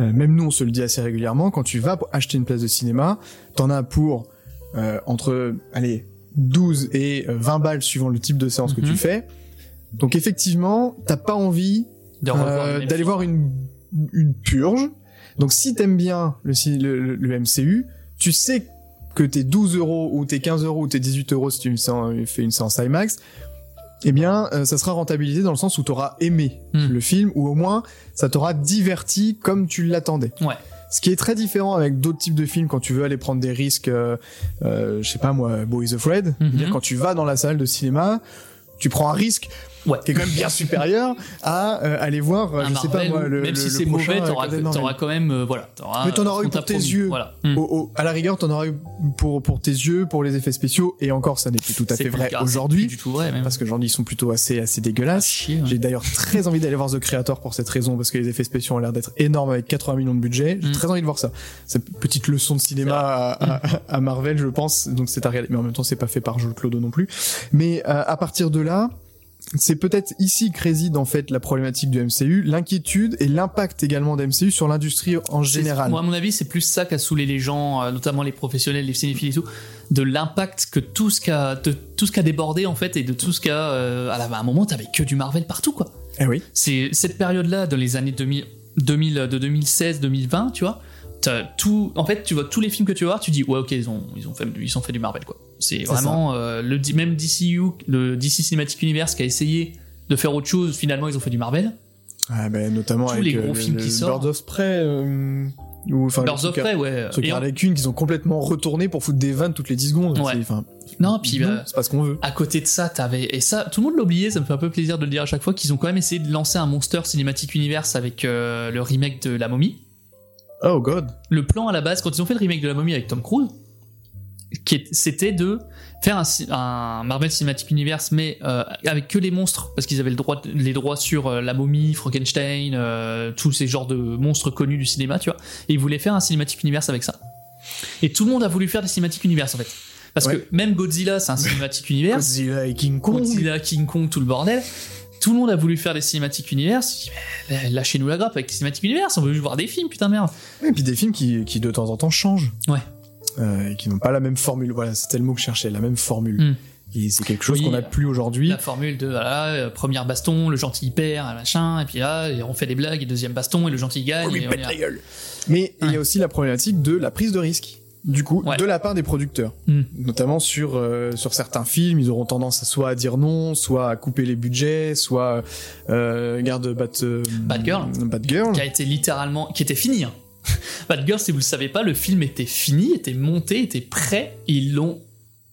euh, même nous on se le dit assez régulièrement, quand tu vas pour acheter une place de cinéma, t'en as pour euh, entre allez 12 et euh, 20 balles suivant le type de séance que Mhm. tu fais. Donc effectivement, t'as pas envie euh, d'aller voir une, une purge. Donc si t'aimes bien le, MCU, tu sais que tes 12 euros ou tes 15 euros ou tes 18 euros si tu fais- fais une séance IMAX, eh bien, euh, ça sera rentabilisé dans le sens où t'auras aimé Hmm. le film ou au moins ça t'aura diverti comme tu l'attendais. Ouais. Ce qui est très différent avec d'autres types de films quand tu veux aller prendre des risques, euh, euh, je sais pas moi, Boys Afraid. Mhm. dire quand tu vas dans la salle de cinéma, tu prends un risque Ouais. qui est quand même bien supérieur à euh, aller voir, euh, Un je sais pas Marvel, moi, le, même le- si le c'est mauvais, euh, t'auras Marvel. t'auras quand même, euh, voilà. t'auras Mais t'en ce auras eu pour tes promis. yeux. Voilà. Mm. Au- au- à la rigueur, t'en auras eu pour, pour tes yeux, pour les effets spéciaux, et encore, ça n'est plus tout à fait vrai aujourd'hui, du tout vrai, même. parce que j'en dis, ils sont plutôt assez, assez Ah, dégueulasses. chier, ouais. J'ai d'ailleurs très envie d'aller voir The Creator pour cette raison, parce que les effets spéciaux ont l'air d'être énormes avec 80 millions de budget. J'ai Mm. très envie de voir ça. Cette petite leçon de cinéma à, à- à Marvel, je pense. Donc c'est à regarder. Mais en même temps, c'est pas fait par Jules Clodo non plus. Mais euh, à partir de là, c'est peut-être ici que réside en fait la problématique du MCU, l'inquiétude et l'impact également de MCU sur l'industrie en général. Moi, à mon avis, c'est plus ça qu'a saoulé les gens, euh, notamment les professionnels, les cinéphiles et tout, de l'impact que tout ce qu'a, tout ce qu'a débordé en fait, et de tout ce qu'a, euh, à, à un moment, t'avais que du Marvel partout, quoi. Eh oui. C'est cette période-là, dans les années 2000, 2000 de 2016, 2020, tu vois. Tout, en fait, tu vois tous les films que tu vas voir, tu dis ouais, ok, ils ont, ils ont fait, ils ont fait du Marvel, quoi. C'est vraiment euh, le même DCU, le DC Cinematic Universe qui a essayé de faire autre chose. Finalement, ils ont fait du Marvel. Ah, ben, notamment Tous avec les euh, gros films le qui sortent. Birds of Prey, euh, ou enfin Birds of Prey, ouais. Ceux qui Quinn, qu'ils ont complètement retourné pour foutre des vannes toutes les 10 secondes. Ouais. Non, puis euh, c'est pas ce qu'on veut. à côté de ça, t'avais et ça, tout le monde l'a oublié. Ça me fait un peu plaisir de le dire à chaque fois qu'ils ont quand même essayé de lancer un Monster Cinematic Universe avec euh, le remake de La Momie. Oh god. Le plan à la base, quand ils ont fait le remake de La Momie avec Tom Cruise, c'était de faire un, Marvel Cinematic Universe, mais euh, avec que les monstres, parce qu'ils avaient le droit, les droits sur euh, La Momie, Frankenstein, euh, tous ces genres de monstres connus du cinéma, tu vois. Et ils voulaient faire un Cinematic Universe avec ça. Et tout le monde a voulu faire des Cinematic Universe en fait. Parce Ouais. que même Godzilla, c'est un Cinematic Universe. Godzilla et King Kong. Godzilla, King Kong, tout le bordel. Tout le monde a voulu faire des. Je dis, mais Lâchez-nous la grappe avec les Cinematic Universe, on veut juste voir des films, putain merde. Et puis des films qui, qui de temps en temps changent. Ouais. Euh, et qui n'ont pas la même formule. Voilà, c'était le mot que je cherchais, la même formule. Hmm. Et c'est quelque chose Oui. qu'on n'a plus aujourd'hui. La formule de voilà, euh, première baston, le gentil il perd, machin, et puis là, et on fait des blagues, et deuxième baston, et le gentil il gagne. et on est là. gueule. Mais il y a aussi la problématique de la prise de risque. Du coup, Ouais. de la part des producteurs, Hmm. notamment sur euh, sur certains films, ils auront tendance à soit à dire non, soit à couper les budgets, soit euh, garde Bat euh, Bad Girl. Bad Girl. Qui a été littéralement, qui était fini. Hein. Bad Girl, si vous le savez pas, le film était fini, était monté, était prêt, et ils l'ont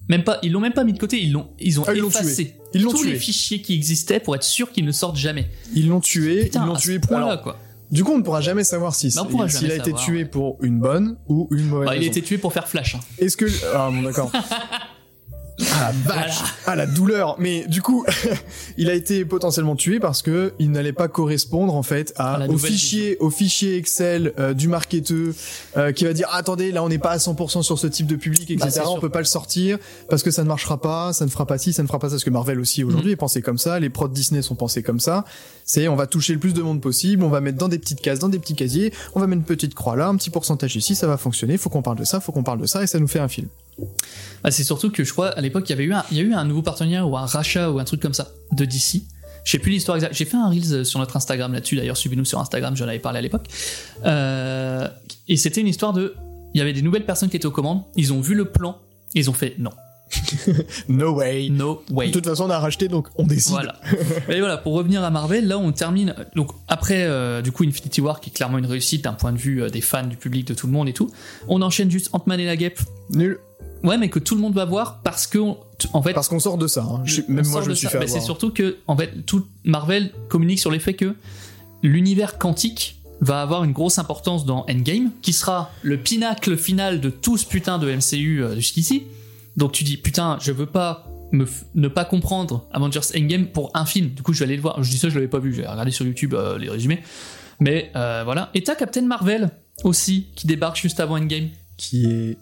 même pas, ils l'ont même pas mis de côté, ils l'ont, ils ont Ah, ils effacé tué. Ils l'ont tous tué. les fichiers qui existaient pour être sûr qu'ils ne sortent jamais. Ils l'ont tué, Putain, ils l'ont tué pour. alors, quoi. Du coup, on ne pourra jamais savoir si Mais on pourra s'il jamais a été savoir, tué ouais. pour une bonne ou une mauvaise Bah, il a été tué pour faire Flash. hein. Est-ce que ah bon d'accord. Ah la vache, ah la douleur. Mais du coup, il a été potentiellement tué parce que il n'allait pas correspondre en fait à, au fichier, au fichier Excel euh, du marketeur euh, qui va dire attendez là on n'est pas à 100% sur ce type de public etc. Bah, on peut pas le sortir parce que ça ne marchera pas, ça ne fera pas ci, ça ne fera pas ça. Parce que Marvel aussi Mhm. aujourd'hui est pensé comme ça, les prods Disney sont pensés comme ça. C'est on va toucher le plus de monde possible, on va mettre dans des petites cases, dans des petits casiers, on va mettre une petite croix là, un petit pourcentage ici, ça va fonctionner. Faut qu'on parle de ça, faut qu'on parle de ça et ça nous fait un film. Bah, c'est surtout que je crois à l'époque il y avait eu un, nouveau partenariat ou un rachat ou un truc comme ça de DC. Je sais plus l'histoire exacte. J'ai fait un reels sur notre Instagram là-dessus. D'ailleurs, suivez-nous sur Instagram. J'en avais parlé à l'époque. Euh, et c'était une histoire de, il y avait des nouvelles personnes qui étaient aux commandes. Ils ont vu le plan. Et ils ont fait non. No way. No way. De toute façon, on a racheté, donc on décide. Voilà. Et voilà, pour revenir à Marvel, là on termine. Donc après, euh, du coup, Infinity War qui est clairement une réussite d'un point de vue euh, des fans, du public, de tout le monde et tout. On enchaîne juste Ant-Man et la Guêpe. Nul. Ouais, mais que tout le monde va voir parce que, on- en fait, Parce qu'on sort de ça. hein. Je- même moi, je me suis ça. fait Mais c'est surtout que, en fait, tout Marvel communique sur les faits que l'univers quantique va avoir une grosse importance dans Endgame, qui sera le pinacle final de tout ce putain de MCU euh, jusqu'ici. Donc tu dis, putain, je veux pas me f- ne pas comprendre Avengers Endgame pour un film. Du coup, je vais aller le voir. Je dis ça, je l'avais pas vu. J'ai regardé sur YouTube euh, les résumés. Mais euh, voilà. Et t'as Captain Marvel aussi, qui débarque juste avant Endgame, Qui est.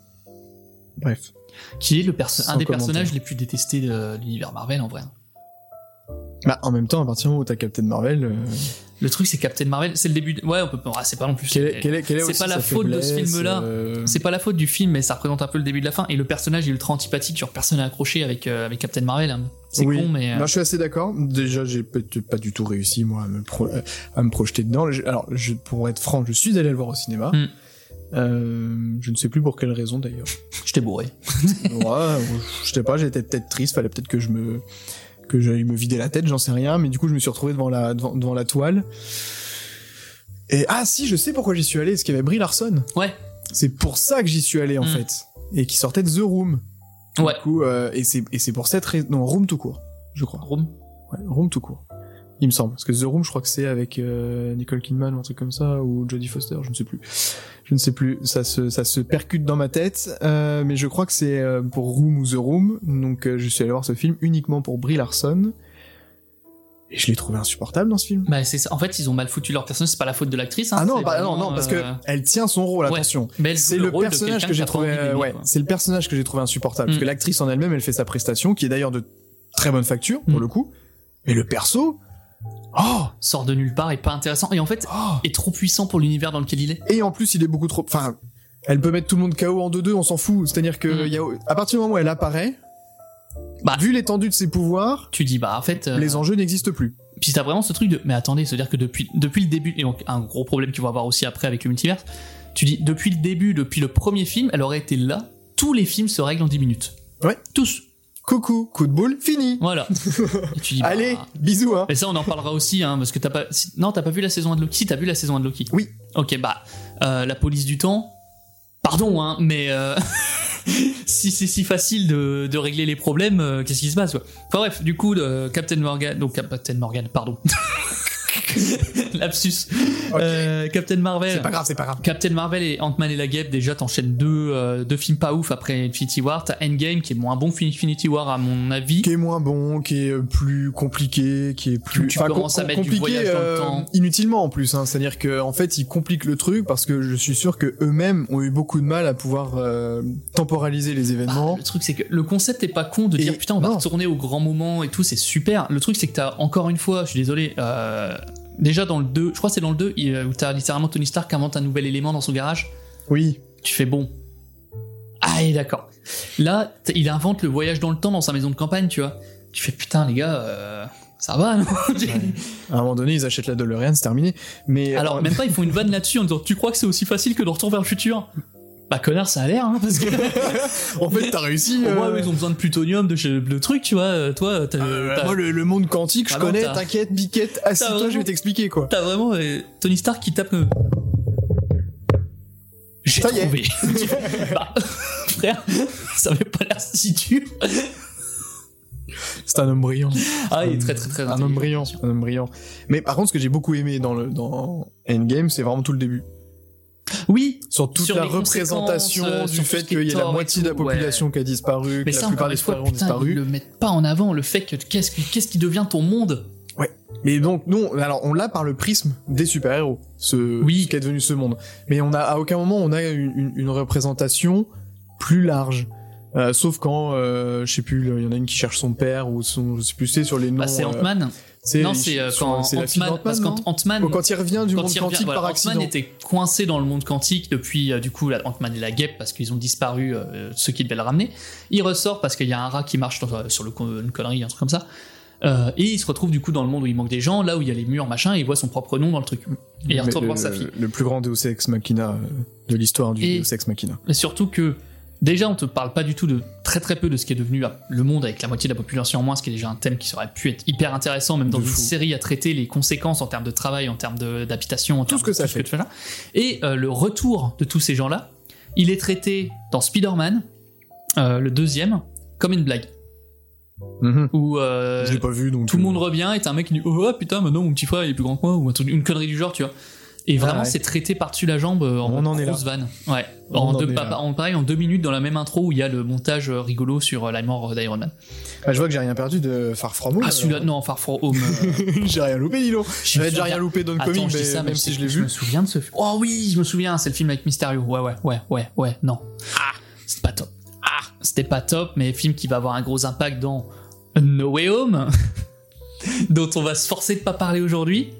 Bref. qui est le perso- un des commentaire. personnages les plus détestés de l'univers Marvel en vrai. Bah, en même temps, à partir du moment où t'as Captain Marvel. euh, Le truc, c'est Captain Marvel, c'est le début. de- Ouais, on peut pas. ah, c'est pas non plus. C'est pas la faute de ce film-là. euh, C'est pas la faute du film, mais ça représente un peu le début de la fin. Et le personnage est ultra antipathique, genre personne n'est accroché avec, euh, avec Captain Marvel. hein. C'est oui. con, mais. euh, Non, je suis assez d'accord. Déjà, j'ai peut-être pas du tout réussi, moi, à me, pro- à me projeter dedans. Alors, je, pour être franc, je suis allé le voir au cinéma. Mm. Euh, je ne sais plus pour quelle raison, d'ailleurs. je t'ai bourré. ouais, je sais pas, j'étais peut-être triste, fallait peut-être que je me que j'aille me vider la tête, j'en sais rien, mais du coup je me suis retrouvé devant la devant, devant la toile. Et ah si, je sais pourquoi j'y suis allé, parce qu'il y avait Brie Larson. Ouais. C'est pour ça que j'y suis allé en Mm. fait, et qui sortait de The Room. Ouais. Du coup, euh, et c'est et c'est pour cette raison, non Room tout court, je crois. Room. Ouais, Room tout court. Il me semble, parce que The Room, je crois que c'est avec euh, Nicole Kidman ou un truc comme ça, ou Jodie Foster, je ne sais plus. Je ne sais plus, ça se, ça se percute dans ma tête, euh, mais je crois que c'est euh, pour Room ou The Room, donc euh, je suis allé voir ce film uniquement pour Brie Larson, et je l'ai trouvé insupportable dans ce film. Bah, c'est. En fait, ils ont mal foutu leur personnage. C'est pas la faute de l'actrice. hein, ah non, bah, non, vraiment, non, parce que euh, elle tient son rôle, ouais. attention. C'est le, rôle de personnage que j'ai trouvé, ouais, c'est le personnage que j'ai trouvé insupportable, parce Mm. que l'actrice en elle-même, elle fait sa prestation, qui est d'ailleurs de très bonne facture, pour Mm. le coup, mais le perso, oh, Sort de nulle part et pas intéressant. Et en fait, oh, est trop puissant pour l'univers dans lequel il est. Et en plus, il est beaucoup trop. Enfin, elle peut mettre tout le monde KO en 2-2, on s'en fout. C'est-à-dire que Mm. il y a... à partir du moment où elle apparaît, Bah. vu l'étendue de ses pouvoirs, Tu dis, bah, en fait. euh, les enjeux n'existent plus. Puis t'as vraiment ce truc de. Mais attendez, c'est-à-dire que depuis, depuis le début, et donc un gros problème qu'ils vont avoir aussi après avec le multiverse, tu dis, depuis le début, depuis le premier film, elle aurait été là, tous les films se règlent en 10 minutes. Ouais. Tous. Coucou, coup de boule, fini. Voilà. Et tu dis, bah, Allez, bisous, hein. Et ça, on en parlera aussi, hein, parce que t'as pas. non, t'as pas vu la saison 1 de Loki? Si, t'as vu la saison 1 de Loki. Oui. Ok, bah, euh, la police du temps. Pardon, hein, mais euh, si c'est si facile de, de régler les problèmes, euh, qu'est-ce qui se passe quoi? Enfin bref, du coup, euh, Captain Morgan, donc Captain Morgan, pardon. Lapsus. Euh, Captain Marvel. C'est pas grave, c'est pas grave. Captain Marvel et Ant-Man et la Guêpe, déjà t'enchaînes deux, euh, deux films pas ouf après Infinity War. T'as Endgame qui est moins bon que Infinity War à mon avis. Qui est moins bon, qui est euh, plus compliqué, qui est plus. Tu enfin, commences à mettre du voyage dans le temps. Inutilement en plus, hein. c'est-à-dire que en fait, ils compliquent le truc parce que je suis sûr que eux-mêmes ont eu beaucoup de mal à pouvoir euh, temporaliser les Bah, événements. le truc c'est que le concept est pas con de Et dire putain on va retourner au grand moment et tout c'est super. Le truc c'est que t'as encore une fois, je suis désolé, euh, déjà dans le 2, je crois que c'est dans le 2 il- où t'as littéralement Tony Stark qui invente un nouvel élément dans son garage. Oui. Tu fais bon. Ah et d'accord. Là il invente le voyage dans le temps dans sa maison de campagne tu vois. Tu fais putain les gars euh, ça va non À un moment donné, ils achètent la DeLorean, c'est terminé. Mais Alors euh, même pas ils font une vanne là-dessus en disant tu crois que c'est aussi facile que de retour vers le futur? Bah connard ça a l'air hein, parce que en fait, t'as réussi. euh, ils ont besoin de plutonium de chez le truc tu vois euh, toi t'as Euh, moi, le, le monde quantique, je Ah non, connais, t'inquiète, biquette, assis-toi, vraiment- je vais t'expliquer, quoi. T'as vraiment euh, Tony Stark qui tape. euh, J'ai trouvé. Bah, frère, ça avait pas l'air si dur. C'est un homme brillant. Ah, il est très très très Un homme brillant, un homme brillant. Mais par contre, ce que j'ai beaucoup aimé dans le dans Endgame, c'est vraiment tout le début. Oui, Sur toute Sur la représentation euh, du fait qui est qu'il y ait la moitié de la ouais. population qui a disparu, mais que ça la plupart des disparus ont putain, ils disparu. le mettent pas en avant le fait que qu'est-ce qui qui devient ton monde? Mais donc, non, alors on l'a par le prisme des super-héros, ce, Oui. ce qu'est devenu ce monde. Mais on a, à aucun moment, on a une, une- une représentation plus large. Euh, sauf quand, euh, je sais plus, il y en a une qui cherche son père, ou son, je sais plus, c'est sur les noms. Bah, c'est euh, Ant-Man. Non, c'est euh, quand Ant-Man, parce Quand il revient du quand monde il revient- quantique voilà, par Ant-Man accident. était coincé dans le monde quantique depuis euh, du coup la- Ant-Man et la guêpe parce qu'ils ont disparu euh, ceux qui devaient le ramener. Il ressort parce qu'il y a un rat qui marche dans- sur le con- une connerie, un truc comme ça. Euh, et il se retrouve du coup dans le monde où il manque des gens, là où il y a les murs, machin, et il voit son propre nom dans le truc. Et il retourne le, voir sa fille. Le plus grand Deus Ex Machina euh, de l'histoire du Et- Deus Ex Machina. Mais surtout que Déjà, on te parle pas du tout de très très peu de ce qui est devenu ah, le monde avec la moitié de la population en moins, ce qui est déjà un thème qui aurait pu être hyper intéressant, même dans De une fou. série à traiter les conséquences en termes de travail, en termes d'habitation, en Tout termes ce que de ça tout fait. là. Et euh, le retour de tous ces gens-là, il est traité dans Spider-Man, euh, le deuxième, comme une blague. Où euh, Je l'ai pas vu donc. tout le euh, monde revient et t'as un mec qui dit Oh putain, maintenant mon petit frère il est plus grand que moi, ou une connerie du genre, tu vois. Et vraiment, ouais. c'est traité par-dessus la jambe euh, en On en grosse vanne. Ouais. On en en deux, est pa- là. en, pareil, en deux minutes dans la même intro où il y a le montage euh, rigolo sur euh, la mort d'Iron Man. bah, je vois que j'ai rien perdu de Far From Home. Ah, celui-là, non, Far From Home. euh, j'ai rien loupé, Dilo. je J'avais déjà rien loupé dans le comic, je dis mais ça, même si je l'ai Je vu. me souviens de ce film. Oh oui, je me souviens, c'est le film avec Mysterio. Ouais, ouais, ouais, ouais, ouais, non. Ah, c'était pas top. Ah, c'était pas top, mais film qui va avoir un gros impact dans No Way Home, dont on va se forcer de pas parler aujourd'hui.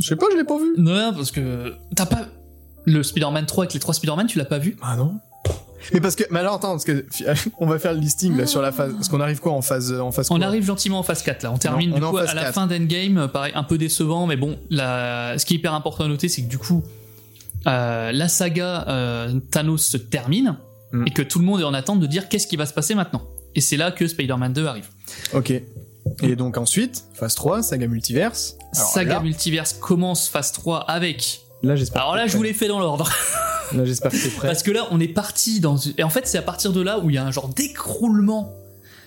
Je sais pas, je l'ai pas vu. Non, parce que t'as pas le Spider-Man 3 avec les trois Spider-Man, tu l'as pas vu Ah non. Mais parce que, mais alors attends, parce que on va faire le listing là sur la phase. Parce qu'on arrive quoi en phase, en phase On arrive gentiment en phase 4 là. On termine on du en coup à la 4. fin d'Endgame, euh, pareil, un peu décevant, mais bon, la... ce qui est hyper important à noter, c'est que du coup, euh, la saga euh, Thanos se termine Mm. et que tout le monde est en attente de dire qu'est-ce qui va se passer maintenant. Et c'est là que Spider-Man 2 arrive. Ok. Et donc ensuite, phase 3, saga multiverse. Alors saga là, Multiverse commence phase 3 avec. là j'espère. Alors là, je vous l'ai fait dans l'ordre. Là j'espère que t'es prêt. Parce que là, on est parti dans. Et en fait, c'est à partir de là où il y a un genre d'écroulement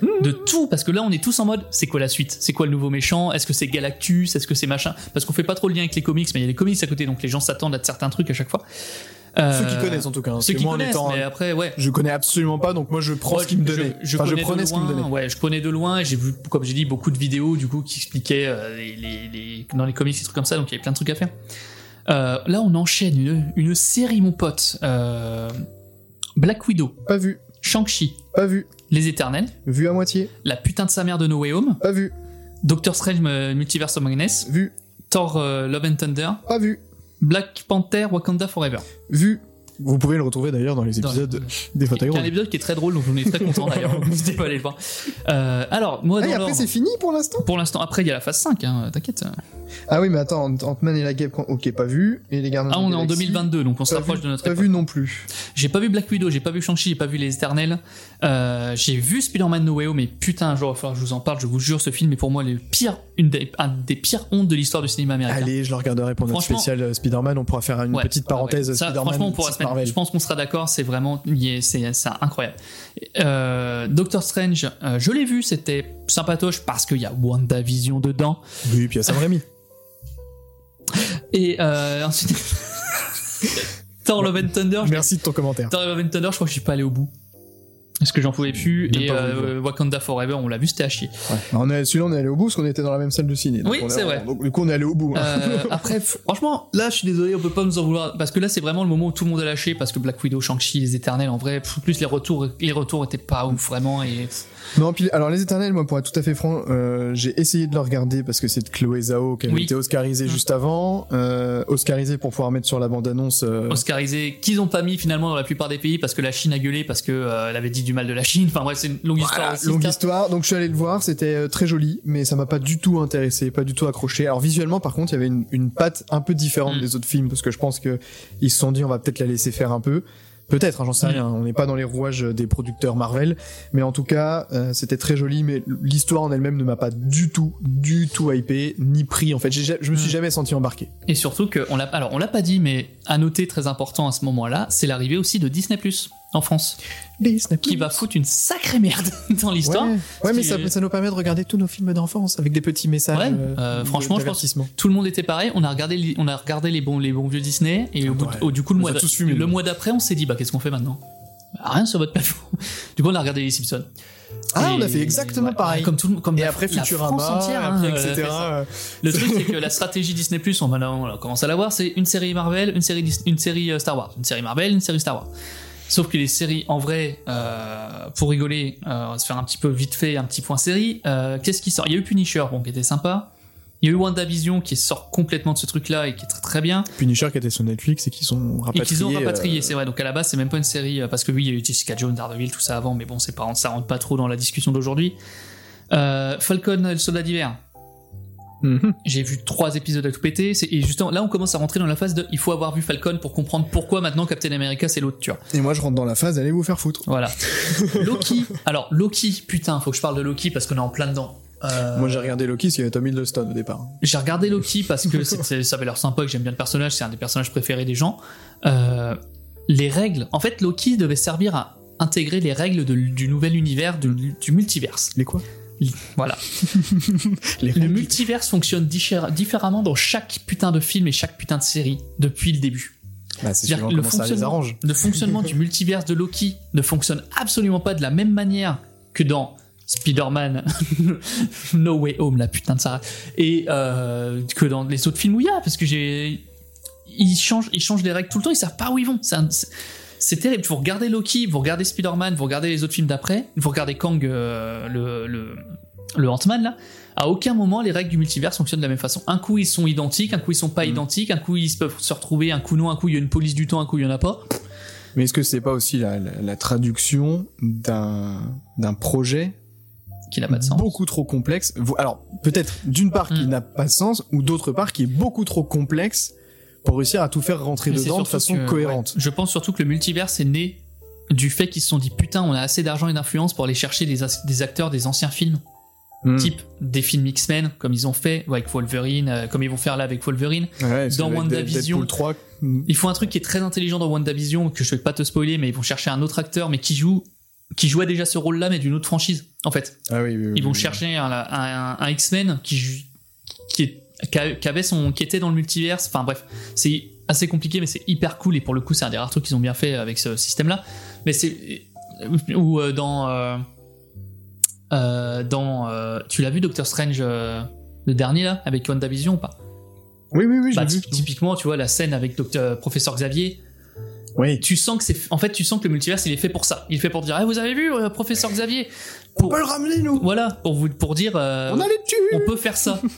de tout. Parce que là, on est tous en mode c'est quoi la suite? C'est quoi le nouveau méchant? Est-ce que c'est Galactus? Est-ce que c'est machin? Parce qu'on fait pas trop le lien avec les comics, mais il y a les comics à côté, donc les gens s'attendent à certains trucs à chaque fois. Euh, Ceux qui connaissent en tout cas. hein, Ceux qui moi, en connaissent, étant- mais après, ouais. Je connais absolument pas, donc moi je prends ce qu'il me je- donnait. Je, enfin, je prenais ce qu'il me donnait. Ouais, je prenais de loin j'ai vu, comme j'ai dit, beaucoup de vidéos du coup qui expliquaient euh, les, les- les- dans les comics des trucs comme ça, donc il y avait plein de trucs à faire. Euh, là, on enchaîne une, une série, mon pote. Euh, Black Widow, Pas vu, Shang-Chi, pas vu, Les Éternels, vu à moitié, La putain de sa mère de No Way Home, pas vu, Doctor Strange euh, Multiverse of Madness, vu, Thor euh, Love and Thunder, pas vu, Black Panther Wakanda Forever. vu. Vous pouvez le retrouver d'ailleurs dans les Dans- épisodes des fauteuils a un rouges. épisode qui est très drôle, donc on est très content d'ailleurs. N'hésitez pas à aller le voir. Euh, alors, moi, Ah, dans et après c'est fini pour l'instant? Pour l'instant, après, il y a la phase 5, hein, t'inquiète. Ah oui, mais attends, Ant- Ant-Man et la Guêpe, ok, pas vu. Et les Gardiens Ah, on est en Galaxie, 2022, donc on se rapproche vu- de notre Pas époque. vu non plus. J'ai pas vu Black Widow, j'ai pas vu Shang-Chi, j'ai pas vu Les Éternels. Euh, j'ai vu Spider-Man No Way Home, mais putain, un jour, il va falloir que je vous en parle, je vous jure, ce film est pour moi le pire, une des, un des pires hontes de l'histoire du cinéma américain. Allez, je le regarderai pour notre spécial euh, Spider-Man. On pourra faire une Ouais, petite ouais, parenthèse ouais. Ça, Spider-Man. Franchement, on pourra petite se mettre- Marvel. je pense qu'on sera d'accord, c'est vraiment, c'est c'est incroyable. Euh, Doctor Strange, euh, je l'ai vu, c'était sympatoche parce qu'il y a WandaVision dedans. Oui, puis il y a Sam Raimi. Et euh, ensuite, Thor Love and Thunder, je Merci de ton commentaire. Thor Love and Thunder, je crois que je suis pas allé au bout. Parce que j'en pouvais plus. Et euh, Wakanda Forever, on l'a vu, c'était à chier. Ouais. On est, celui-là, on est allé au bout parce qu'on était dans la même salle de ciné. Donc Oui, c'est vrai. Donc, du coup, on est allé au bout. hein. Euh, après, franchement, là, je suis désolé, on peut pas nous en vouloir. Parce que là, c'est vraiment le moment où tout le monde a lâché. Parce que Black Widow, Shang-Chi, les Éternels, en vrai, plus les retours, les retours étaient pas ouf, vraiment. Et Non, puis alors les Éternels, moi, pour être tout à fait franc, euh, j'ai essayé de le regarder parce que c'est de Chloé Zhao qui avait Oui. été oscarisée Mm. juste avant, euh, oscarisée pour pouvoir mettre sur la bande-annonce. euh, Oscarisé, qu'ils ont pas mis finalement dans la plupart des pays parce que la Chine a gueulé, parce que euh, elle avait dit du mal de la Chine. Enfin, bref, c'est une longue histoire aussi. longue histoire. Donc je suis allé le voir, c'était euh, très joli, mais ça m'a pas du tout intéressé, pas du tout accroché. Alors visuellement, par contre, il y avait une, une patte un peu différente Mm. des autres films parce que je pense que ils se sont dit on va peut-être la laisser faire un peu. Peut-être, hein, j'en sais Mm. rien. On n'est pas dans les rouages des producteurs Marvel, mais en tout cas, euh, c'était très joli. Mais l'histoire en elle-même ne m'a pas du tout, du tout hypé ni pris. En fait, je me suis Mm. jamais senti embarqué. Et surtout que, on l'a, alors on l'a pas dit, mais à noter très important à ce moment-là, c'est l'arrivée aussi de Disney en France, qui va foutre une sacrée merde dans l'histoire. Ouais, ouais mais ça, ça nous permet de regarder tous nos films d'enfance avec des petits messages. Ouais, euh, euh, franchement, je pense- d'avertissement. Tout le monde était pareil. On a regardé, les- on a regardé les bons, les bons vieux Disney, et au bout de- Ouais. au- du coup le On mois, le d'après, on s'est dit bah qu'est-ce qu'on fait maintenant? Bah, Rien sur votre plateforme. du coup, on a regardé les Simpsons. Ah, Et- on a fait exactement ouais, pareil. Comme tout le monde, comme Et la- après Futurama, France entière, hein, après, euh, etc. euh, Le truc, c'est que la stratégie Disney Plus, on, va, on commence à la voir, c'est une série Marvel, une série, une série Star Wars, une série Marvel, une série Star Wars. Sauf que les séries, en vrai, euh, pour rigoler, euh, on va se faire un petit peu vite fait, un petit point série. euh, Qu'est-ce qui sort? Il y a eu Punisher, bon, qui était sympa. Il y a eu WandaVision qui sort complètement de ce truc-là et qui est très très bien. Punisher qui était sur Netflix et qui sont Et rapatriés. qu'ils ont rapatrié, euh, c'est vrai. Donc à la base, c'est même pas une série, parce que oui, il y a eu Jessica Jones, Daredevil, tout ça avant, mais bon, c'est pas, ça rentre pas trop dans la discussion d'aujourd'hui. Euh, Falcon, et le soldat d'hiver. Mhm. J'ai vu trois épisodes à tout péter. Et justement, là, on commence à rentrer dans la phase de il faut avoir vu Falcon pour comprendre pourquoi maintenant Captain America c'est l'autre, tu vois. Et moi, je rentre dans la phase, allez vous faire foutre. Voilà. Loki. Alors, Loki, putain, faut que je parle de Loki parce qu'on est en plein dedans. Euh, Moi, j'ai regardé Loki, parce qu'il y avait Tom Hiddleston au départ. J'ai regardé Loki parce que ça avait l'air sympa, que j'aime bien le personnage, c'est un des personnages préférés des gens. Euh, les règles. En fait, Loki devait servir à intégrer les règles de- du nouvel univers, du, du multiverse. Les quoi? Voilà. Le multiverse fonctionne diffé- différemment dans chaque putain de film et chaque putain de série depuis le début. Bah, c'est le comment ça les fonctionnement, arrange. le fonctionnement du multiverse de Loki ne fonctionne absolument pas de la même manière que dans Spider-Man No Way Home, la putain de ça, et euh, que dans les autres films où il y a, parce que j'ai. Ils changent, ils changent les règles tout le temps, ils savent pas où ils vont. C'est c'est- terrible. Vous regardez Loki, vous regardez Spider-Man, vous regardez les autres films d'après, vous regardez Kang, euh, le, le, le Ant-Man, là. À aucun moment, les règles du multivers fonctionnent de la même façon. Un coup, ils sont identiques, un coup, ils sont pas identiques, un coup, ils peuvent se retrouver, un coup, non, un coup, il y a une police du temps, un coup, il y en a pas. Mais est-ce que c'est pas aussi la, la- la traduction d'un d'un projet Qui n'a pas de sens. beaucoup trop complexe? Alors, peut-être d'une part qui Hmm. n'a pas de sens, ou d'autre part qui est beaucoup trop complexe pour réussir à tout faire rentrer Mais dedans de façon que- cohérente. ouais, je pense surtout que le multivers est né du fait qu'ils se sont dit putain, on a assez d'argent et d'influence pour aller chercher des, acteurs des anciens films, Hmm. type des films X-Men, comme ils ont fait avec Wolverine, euh, comme ils vont faire là avec Wolverine. Ouais, dans WandaVision- Deadpool 3, hmm, Ils font un truc qui est très intelligent dans WandaVision, que je vais pas te spoiler, mais ils vont chercher un autre acteur, mais qui joue, qui jouait déjà ce rôle-là, mais d'une autre franchise, en fait. ah oui, oui, oui, Ils vont oui. chercher un, un- un X-Men qui, qui, est- qui avait son, qui était dans le multiverse. Enfin bref, c'est assez compliqué, mais c'est hyper cool et pour le coup, c'est un des rares trucs qu'ils ont bien fait avec ce système-là. Mais c'est ou euh, dans euh, euh, dans euh, tu l'as vu Doctor Strange euh, le dernier là avec WandaVision ou pas? Oui, oui, oui, bah, vu. typ- Typiquement, tu vois la scène avec Docteur Professeur Xavier. Oui. Tu sens que c'est en fait tu sens que le multiverse il est fait pour ça. Il est fait pour dire ah vous avez vu euh, Professeur Xavier? On pour, peut le ramener, nous voilà pour vous pour dire euh, On a les on peut faire ça.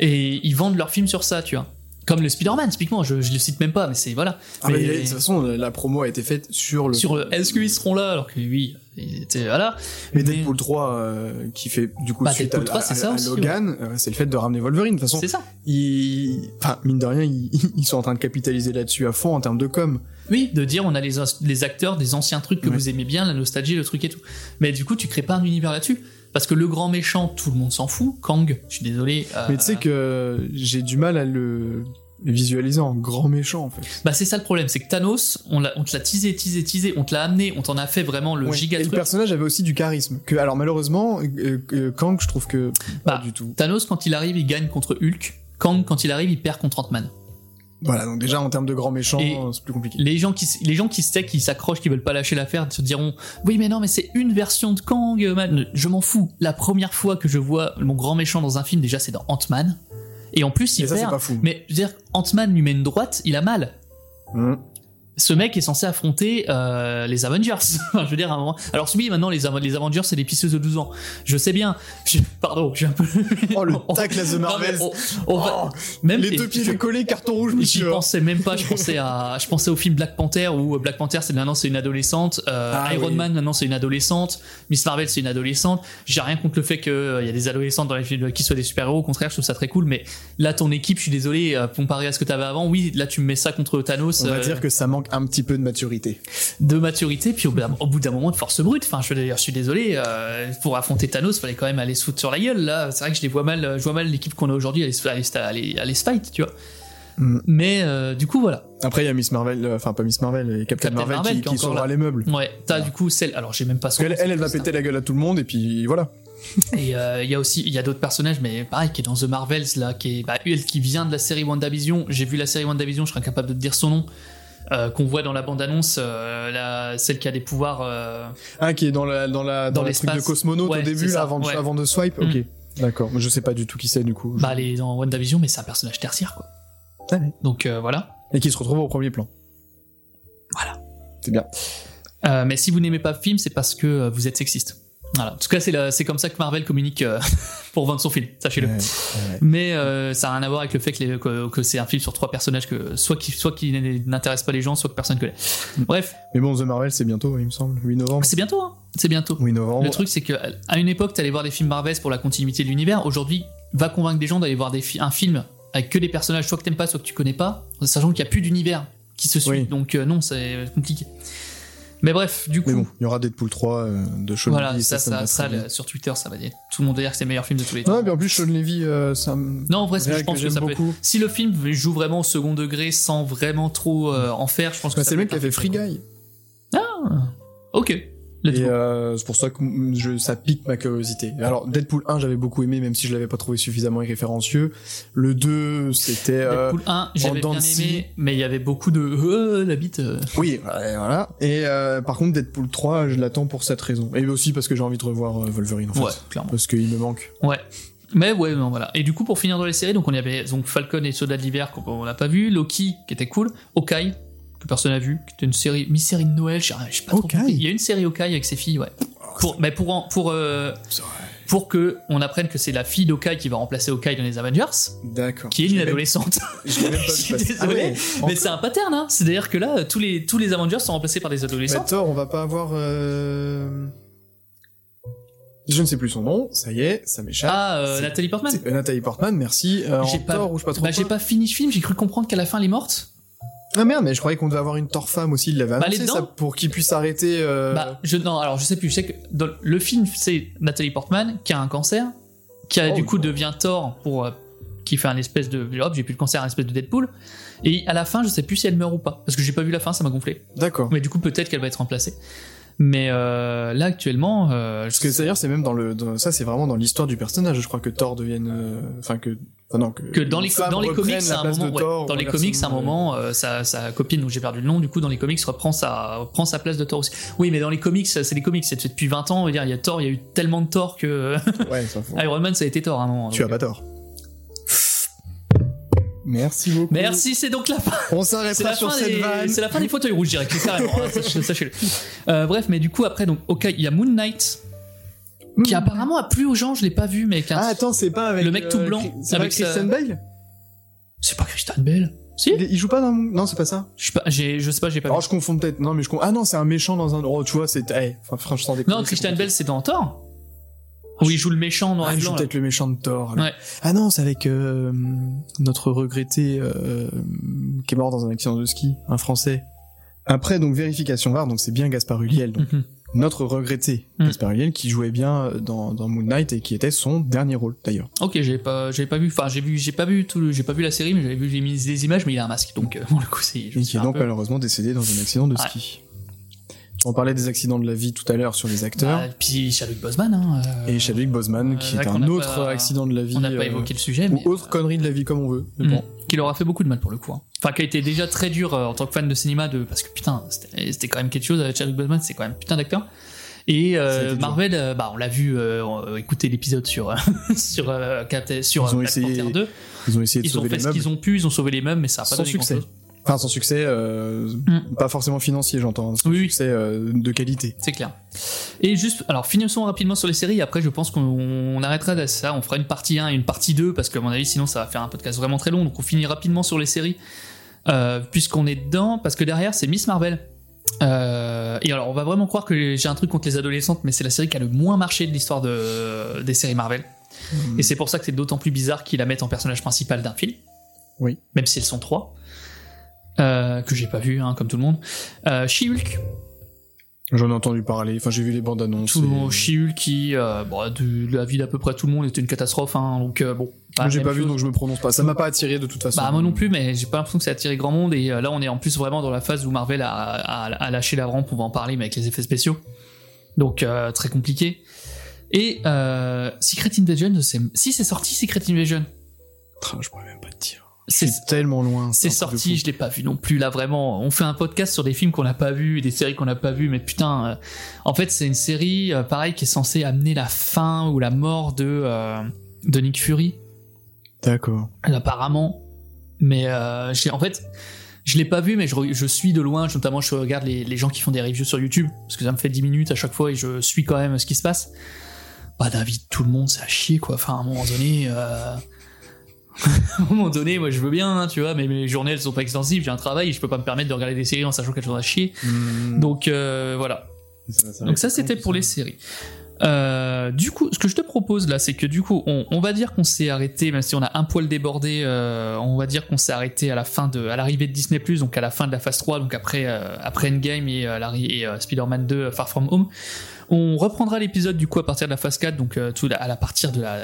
et ils vendent leur film sur ça, tu vois. Comme le Spider-Man, typiquement, je, je le cite même pas, mais c'est voilà. Ah, mais Mais- de toute façon, la promo a été faite sur le... sur le est-ce qu'ils seront là alors que oui, était- voilà. Mais Mais- Deadpool 3, euh, qui fait du coup Bah, suite Deadpool à, 3, c'est à- ça à aussi, Logan, euh, c'est le fait de ramener Wolverine. De toute façon, C'est ça. ils... enfin, mine de rien, ils, ils sont en train de capitaliser là-dessus à fond en termes de com. Oui, de dire on a les, les acteurs des anciens trucs que Ouais. vous aimez bien, la nostalgie, le truc et tout. Mais du coup, tu crées pas un univers là-dessus. Parce que le grand méchant, tout le monde s'en fout. Kang, je suis désolé. euh, Mais tu sais que j'ai du mal à le visualiser en grand méchant en fait. Bah c'est ça le problème, c'est que Thanos, on, te l'a teasé, teasé, teasé, on te l'a amené, on t'en a fait vraiment le Ouais. giga Et le personnage avait aussi du charisme. Que, alors malheureusement, euh, euh, Kang, je trouve que pas Bah, du tout. Thanos, quand il arrive, il gagne contre Hulk. Kang, quand il arrive, il perd contre Ant-Man. Voilà, donc déjà en termes de grand méchant, Et- c'est plus compliqué. Les gens qui, les gens qui se qui s'accrochent, qui veulent pas lâcher l'affaire, se diront oui mais non mais c'est une version de Kang, man. Je m'en fous. La première fois que je vois mon grand méchant dans un film, déjà c'est dans Ant-Man. Et en plus il Et ça, perd. pas fou. Mais je veux dire, Ant-Man lui met une droite, il a mal. Hum. Ce mec est censé affronter euh, les Avengers. Je veux dire, à un moment. Alors, oui, maintenant, les, Av- les Avengers, c'est des pisseuses de 12 ans. Je sais bien. Je- Pardon, j'ai un peu. Oh le tacle à The on- on va- même Les deux pieds je- décollés, carton rouge, J'y monsieur. pensais même pas, je pensais à, je pensais au film Black Panther où Black Panther c'est maintenant c'est une adolescente, euh, Ah, Iron oui. Man maintenant c'est une adolescente, Miss Marvel c'est une adolescente. J'ai rien contre le fait qu'il y a des adolescentes dans les films qui soient des super héros, au contraire je trouve ça très cool. Mais là ton équipe, je suis désolé, euh, comparé à ce que t'avais avant, oui là tu me mets ça contre Thanos, On va euh, dire que ça manque un petit peu de maturité. de maturité, puis au, au bout d'un moment de force brute. Enfin je veux dire, je suis désolé, euh, pour affronter Thanos, fallait quand même aller se foutre sur la gueule. Là c'est vrai que je les vois mal, je vois mal l'équipe qu'on a aujourd'hui aller, aller, se- aller, aller se fight, tu vois. Mm. Mais euh, du coup voilà. Après, il y a Miss Marvel, euh, enfin pas Miss Marvel, et Captain, Captain Marvel, Marvel qui, qui sauvera les meubles. Ouais, t'as du coup celle. Alors j'ai même pas son nom, elle, elle va péter la gueule à tout le monde, et puis voilà. Et euh, il y a aussi, il y a d'autres personnages, mais pareil, qui est dans The Marvels là, qui est bah, elle qui vient de la série WandaVision. J'ai vu la série WandaVision, je serais incapable de te dire son nom. Euh, qu'on voit dans la bande-annonce, euh, la, celle qui a des pouvoirs. euh, Ah, qui est dans la, dans la, Dans dans de cosmonaute Ouais, au début, là, avant, de- ouais. avant de swipe. Mm. Ok. D'accord. Mais je sais pas du tout qui c'est, du coup. bah, elle est dans WandaVision, mais c'est un personnage tertiaire, quoi. Ah. Donc voilà. Et qui se retrouve au premier plan. Voilà. C'est bien. Mais si vous n'aimez pas le film, c'est parce que vous êtes sexiste. Voilà. En tout cas, c'est comme ça que Marvel communique euh, pour vendre son film, sachez-le. Ouais, ouais. Mais euh, ça n'a rien à voir avec le fait que, les- que, que c'est un film sur trois personnages que soit qui, soit qui n'intéresse pas les gens, soit que personne connaît. Bref, Mais bon, The Marvel, c'est bientôt, il me semble. 8 novembre. c'est bientôt, hein. C'est bientôt. 8 novembre. Le truc, c'est que à une époque, t'allais voir des films Marvel pour la continuité de l'univers. Aujourd'hui, va convaincre des gens d'aller voir des fi- un film avec que des personnages soit que t'aimes pas, soit que tu connais pas, sachant qu'il y a plus d'univers qui se suit. Oui. Donc euh, non, c'est compliqué. Mais bref, du coup, Mais bon, il y aura Deadpool 3 euh, de Sean voilà, Levy, ça, ça, ça, ça, le- sur Twitter, ça va dire. Tout le monde va dire que c'est le meilleur film de tous les temps. Ouais, mais en plus, Sean Levy, euh, ça me- Non, en vrai, je pense que que, ça peut. Si le film joue vraiment au second degré sans vraiment trop euh, en faire, je pense que Bah, ça c'est le mec qui a fait Free. Guy. Ah, ok. Et euh, c'est pour ça que je, ça pique ma curiosité. Alors, Deadpool 1, j'avais beaucoup aimé, même si je l'avais pas trouvé suffisamment irréférencieux. Le 2, c'était... euh, Deadpool 1, j'avais bien aimé, mais il y avait beaucoup de euh, la bite. euh. Oui, voilà. Et euh, par contre, Deadpool 3, je l'attends pour cette raison. Et aussi parce que j'ai envie de revoir euh, Wolverine, en fait. Ouais, clairement. Parce qu'il me manque. Ouais. Mais ouais, non, voilà. Et du coup, pour finir dans les séries, donc on y avait donc Falcon et Soldat de l'hiver qu'on n'a pas vu, Loki qui était cool, Hawkeye que personne n'a vu, qui était une série, mi-série de Noël, je sais pas trop. Il y a une série Hawkeye avec ses filles, ouais. Pour, mais pour en- pour euh, pour que on apprenne que c'est la fille d'Hawkeye qui va remplacer Hawkeye dans les Avengers, D'accord. qui est une adolescente. Je même pas suis désolé, Ah ouais, mais c'est un pattern, hein. C'est-à-dire que là, tous les tous les Avengers sont remplacés par des Mais adolescents. Thor, on va pas avoir... euh, Je ne sais plus son nom, ça y est, ça m'échappe. Ah, euh, Nathalie Portman. Euh, Nathalie Portman, merci. Euh, J'ai pas- ou je pas trop Bah j'ai pas fini le film, j'ai cru comprendre qu'à la fin elle est morte. Ah merde, mais je croyais qu'on devait avoir une Thor femme aussi, il l'avait Bah, annoncé ça, pour qu'il puisse arrêter... euh, Bah, je, non, alors je sais plus, je sais que dans le film, c'est Nathalie Portman qui a un cancer, qui a, Oh, du coup devient Thor pour, euh, qui fait un espèce de, hop, j'ai plus le cancer, un espèce de Deadpool. Et à la fin, je sais plus si elle meurt ou pas, parce que j'ai pas vu la fin, ça m'a gonflé. D'accord. Mais du coup, peut-être qu'elle va être remplacée. Mais euh, là, actuellement, euh, Parce que d'ailleurs, c'est même dans le, dans- ça, c'est vraiment dans l'histoire du personnage. Je crois que Thor devienne, euh, enfin que, enfin non, que, que dans les, dans les comics, à un moment, ouais, Thor, dans les comics, à un moment, euh, sa, sa copine, dont j'ai perdu le nom, du coup, dans les comics, reprend sa, reprend sa place de Thor aussi. Oui, mais dans les comics, c'est les comics, c'est depuis 20 ans, on va dire, il y a Thor, il y a eu tellement de Thor que Ouais, Iron Man, ça a été Thor à un moment. Tu as donc, pas tort. Merci beaucoup. Merci, c'est donc la fin. On s'arrêtera sur cette des... vanne. c'est la fin des fauteuils rouges, je dirais, carrément. hein, sach- Sachez-le. Euh, bref, mais du coup, après, donc, ok, il y a Moon Knight, qui apparemment a plu aux gens, je l'ai pas vu, avec un- Ah attends, c'est pas avec Le mec tout euh, blanc, C'est pas avec Christian Bale c'est pas Christian Bale. Si il, il joue pas dans Non, c'est pas ça. je sais pas, j'ai- je sais pas, j'ai pas Alors vu. je confonds peut-être. Non, mais je confonds. Ah non, c'est un méchant dans un. Oh, tu vois, c'est. Enfin, franchement, sans déconner, Non, c'est Christian. Bale, c'est dans Thor. Où il joue le méchant en noir Ah, et il blanc. joue là. peut-être le méchant de Thor. Ouais. Ah non, c'est avec euh, notre regretté euh, qui est mort dans un accident de ski, un Français. Après, donc vérification VAR, donc c'est bien Gaspard Ulliel, donc Mhm. notre regretté Mm. Gaspard Ulliel qui jouait bien euh, dans, dans Moon Knight et qui était son dernier rôle d'ailleurs. Ok, j'ai pas, j'ai pas vu, enfin, j'ai vu, j'ai pas vu tout, le- j'ai pas vu la série, mais j'avais vu j'ai mis des images, mais il a un masque, donc euh, pour le coup, c'est. Et qui est donc peu- malheureusement décédé dans un accident de Ouais. ski. On parlait des accidents de la vie tout à l'heure sur les acteurs. Bah, puis Chadwick Boseman, hein. euh, et Chadwick Boseman, qui là est un autre pas- accident de la vie. On n'a pas euh, évoqué le sujet, ou mais. autre connerie de la vie comme on veut. Mais Mm. bon. Qui leur a fait beaucoup de mal pour le coup. hein. Enfin, qui a été déjà très dur euh, en tant que fan de cinéma, de parce que putain, c'était quand même quelque chose. euh, Chadwick Boseman, c'est quand même putain d'acteur. Et euh. Marvel, euh, bah, on l'a vu, euh, euh, écoutez l'épisode sur euh, sur euh, sur Ils ont euh, essayé Panther 2. Ils ont essayé de Ils ont sauver fait les ce qu'ils ont pu, ils ont sauvé les meubles, mais ça a pas Sans donné succès. Enfin, sans succès, euh, Mm. pas forcément financier, j'entends. hein, Sans Oui, succès euh, de qualité. C'est clair. Et juste, alors finissons rapidement sur les séries. et Après, je pense qu'on on arrêtera ça. On fera une partie 1 et une partie 2 parce qu'à mon avis, sinon, ça va faire un podcast vraiment très long. Donc, on finit rapidement sur les séries euh, puisqu'on est dedans. Parce que derrière, c'est Miss Marvel. Euh, et alors, on va vraiment croire que j'ai un truc contre les adolescentes, mais c'est la série qui a le moins marché de l'histoire de, des séries Marvel. Et c'est pour ça que c'est d'autant plus bizarre qu'ils la mettent en personnage principal d'un film. Oui. Même si elles sont trois. Euh, que j'ai pas vu, hein, comme tout le monde. Euh, She-Hulk, J'en ai entendu parler. Enfin, j'ai vu les bandes annonces. tout le monde, She-Hulk qui, euh, bon, de, de la vie d'à peu près tout le monde était une catastrophe, hein, donc euh, bon. J'ai pas vu, chose. donc je me prononce pas. Ça m'a pas attiré de toute façon. Bah moi non plus, mais j'ai pas l'impression que ça a attiré grand monde. Et là, on est en plus vraiment dans la phase où Marvel a, a, a lâché la rampe. On va en parler, mais avec les effets spéciaux, donc très compliqué. Et Secret Invasion, si c'est sorti Secret Invasion, Je pourrais même pas te dire. C'est tellement loin. c'est sorti, je l'ai pas vu non plus là vraiment. On fait un podcast sur des films qu'on n'a pas vus et des séries qu'on n'a pas vues, mais putain, euh, en fait c'est une série euh, pareil qui est censée amener la fin ou la mort de euh, de Nick Fury D'accord. apparemment. Mais euh, j'ai en fait je l'ai pas vu, mais je, suis de loin. Notamment, je regarde les, les gens qui font des reviews sur YouTube parce que ça me fait 10 minutes à chaque fois et je suis quand même ce qui se passe. Bah David, tout le monde, c'est à chier quoi. Enfin, à un moment donné. à un moment donné, moi je veux bien, hein, tu vois, mais mes journées elles sont pas extensives, j'ai un travail et je peux pas me permettre de regarder des séries en sachant qu'elles sont à chier. Hmm. Donc euh, voilà. Ça- ça Donc ça c'était pour ça. les séries. Euh, du coup, ce que je te propose là, c'est que du coup, on, on va dire qu'on s'est arrêté, même si on a un poil débordé, euh, on va dire qu'on s'est arrêté à la fin de, à l'arrivée de Disney+, donc à la fin de la phase 3, donc après, euh, après Endgame et, et Spider-Man 2 euh, Far From Home. On reprendra l'épisode du coup à partir de la phase 4, donc tout à la partir de la,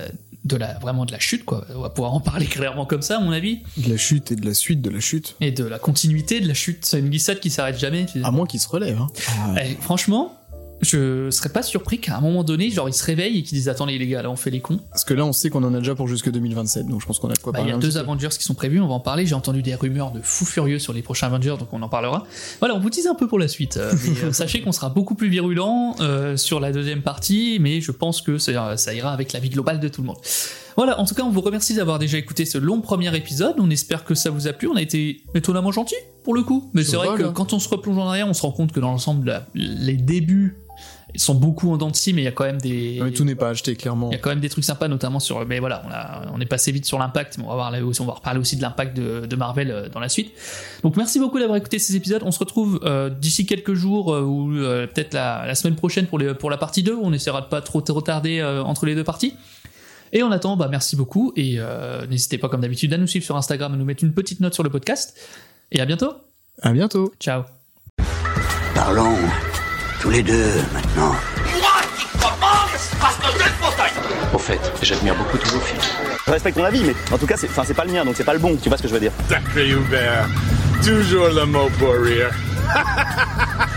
de la, vraiment de la chute, quoi. On va pouvoir en parler clairement comme ça, à mon avis, De la chute et de la suite de la chute. et de la continuité de la chute. C'est une glissade qui s'arrête jamais. À moins qu'il se relève. Hein. Eh, franchement, je serais pas surpris qu'à un moment donné, genre ils se réveillent et qu'ils disent attendez les gars, là on fait les cons. Parce que là, on sait qu'on en a déjà pour jusque 2027, donc je pense qu'on a de quoi Bah, il parler. y a deux. Avengers qui sont prévus, on va en parler. J'ai entendu des rumeurs de fous furieux sur les prochains Avengers, donc on en parlera. Voilà, on vous tease un peu pour la suite. euh, mais, euh, sachez qu'on sera beaucoup plus virulent euh, sur la deuxième partie, mais je pense que ça, ça ira avec la vie globale de tout le monde. Voilà, en tout cas, on vous remercie d'avoir déjà écouté ce long premier épisode. On espère que ça vous a plu. On a été étonnamment gentils pour le coup. Mais c'est vrai que là. quand on se replonge en arrière, on se rend compte que dans l'ensemble, les débuts sont beaucoup en dents de scie, mais il y a quand même des. Ouais, tout n'est pas acheté, clairement. Il y a quand même des trucs sympas, notamment sur. Mais voilà, on, a, on est passé vite sur l'impact, mais on va, voir là aussi, on va reparler aussi de l'impact de, de Marvel euh, dans la suite. Donc merci beaucoup d'avoir écouté ces épisodes. On se retrouve euh, d'ici quelques jours euh, ou euh, peut-être la, la semaine prochaine pour, les, pour la partie 2. On essaiera de pas trop trop tarder euh, entre les deux parties. Et en attendant, bah, merci beaucoup et euh, n'hésitez pas comme d'habitude à nous suivre sur Instagram, à nous mettre une petite note sur le podcast. Et à bientôt. À bientôt. Ciao. Parlons tous les deux maintenant. Moi qui commence parce que j'ai le fauteuil Au fait, j'admire beaucoup tous vos films. Je respecte ton avis, mais en tout cas, c'est enfin, c'est pas le mien, donc c'est pas le bon. Tu vois ce que je veux dire Sacré Hubert. Toujours le mot pour rire.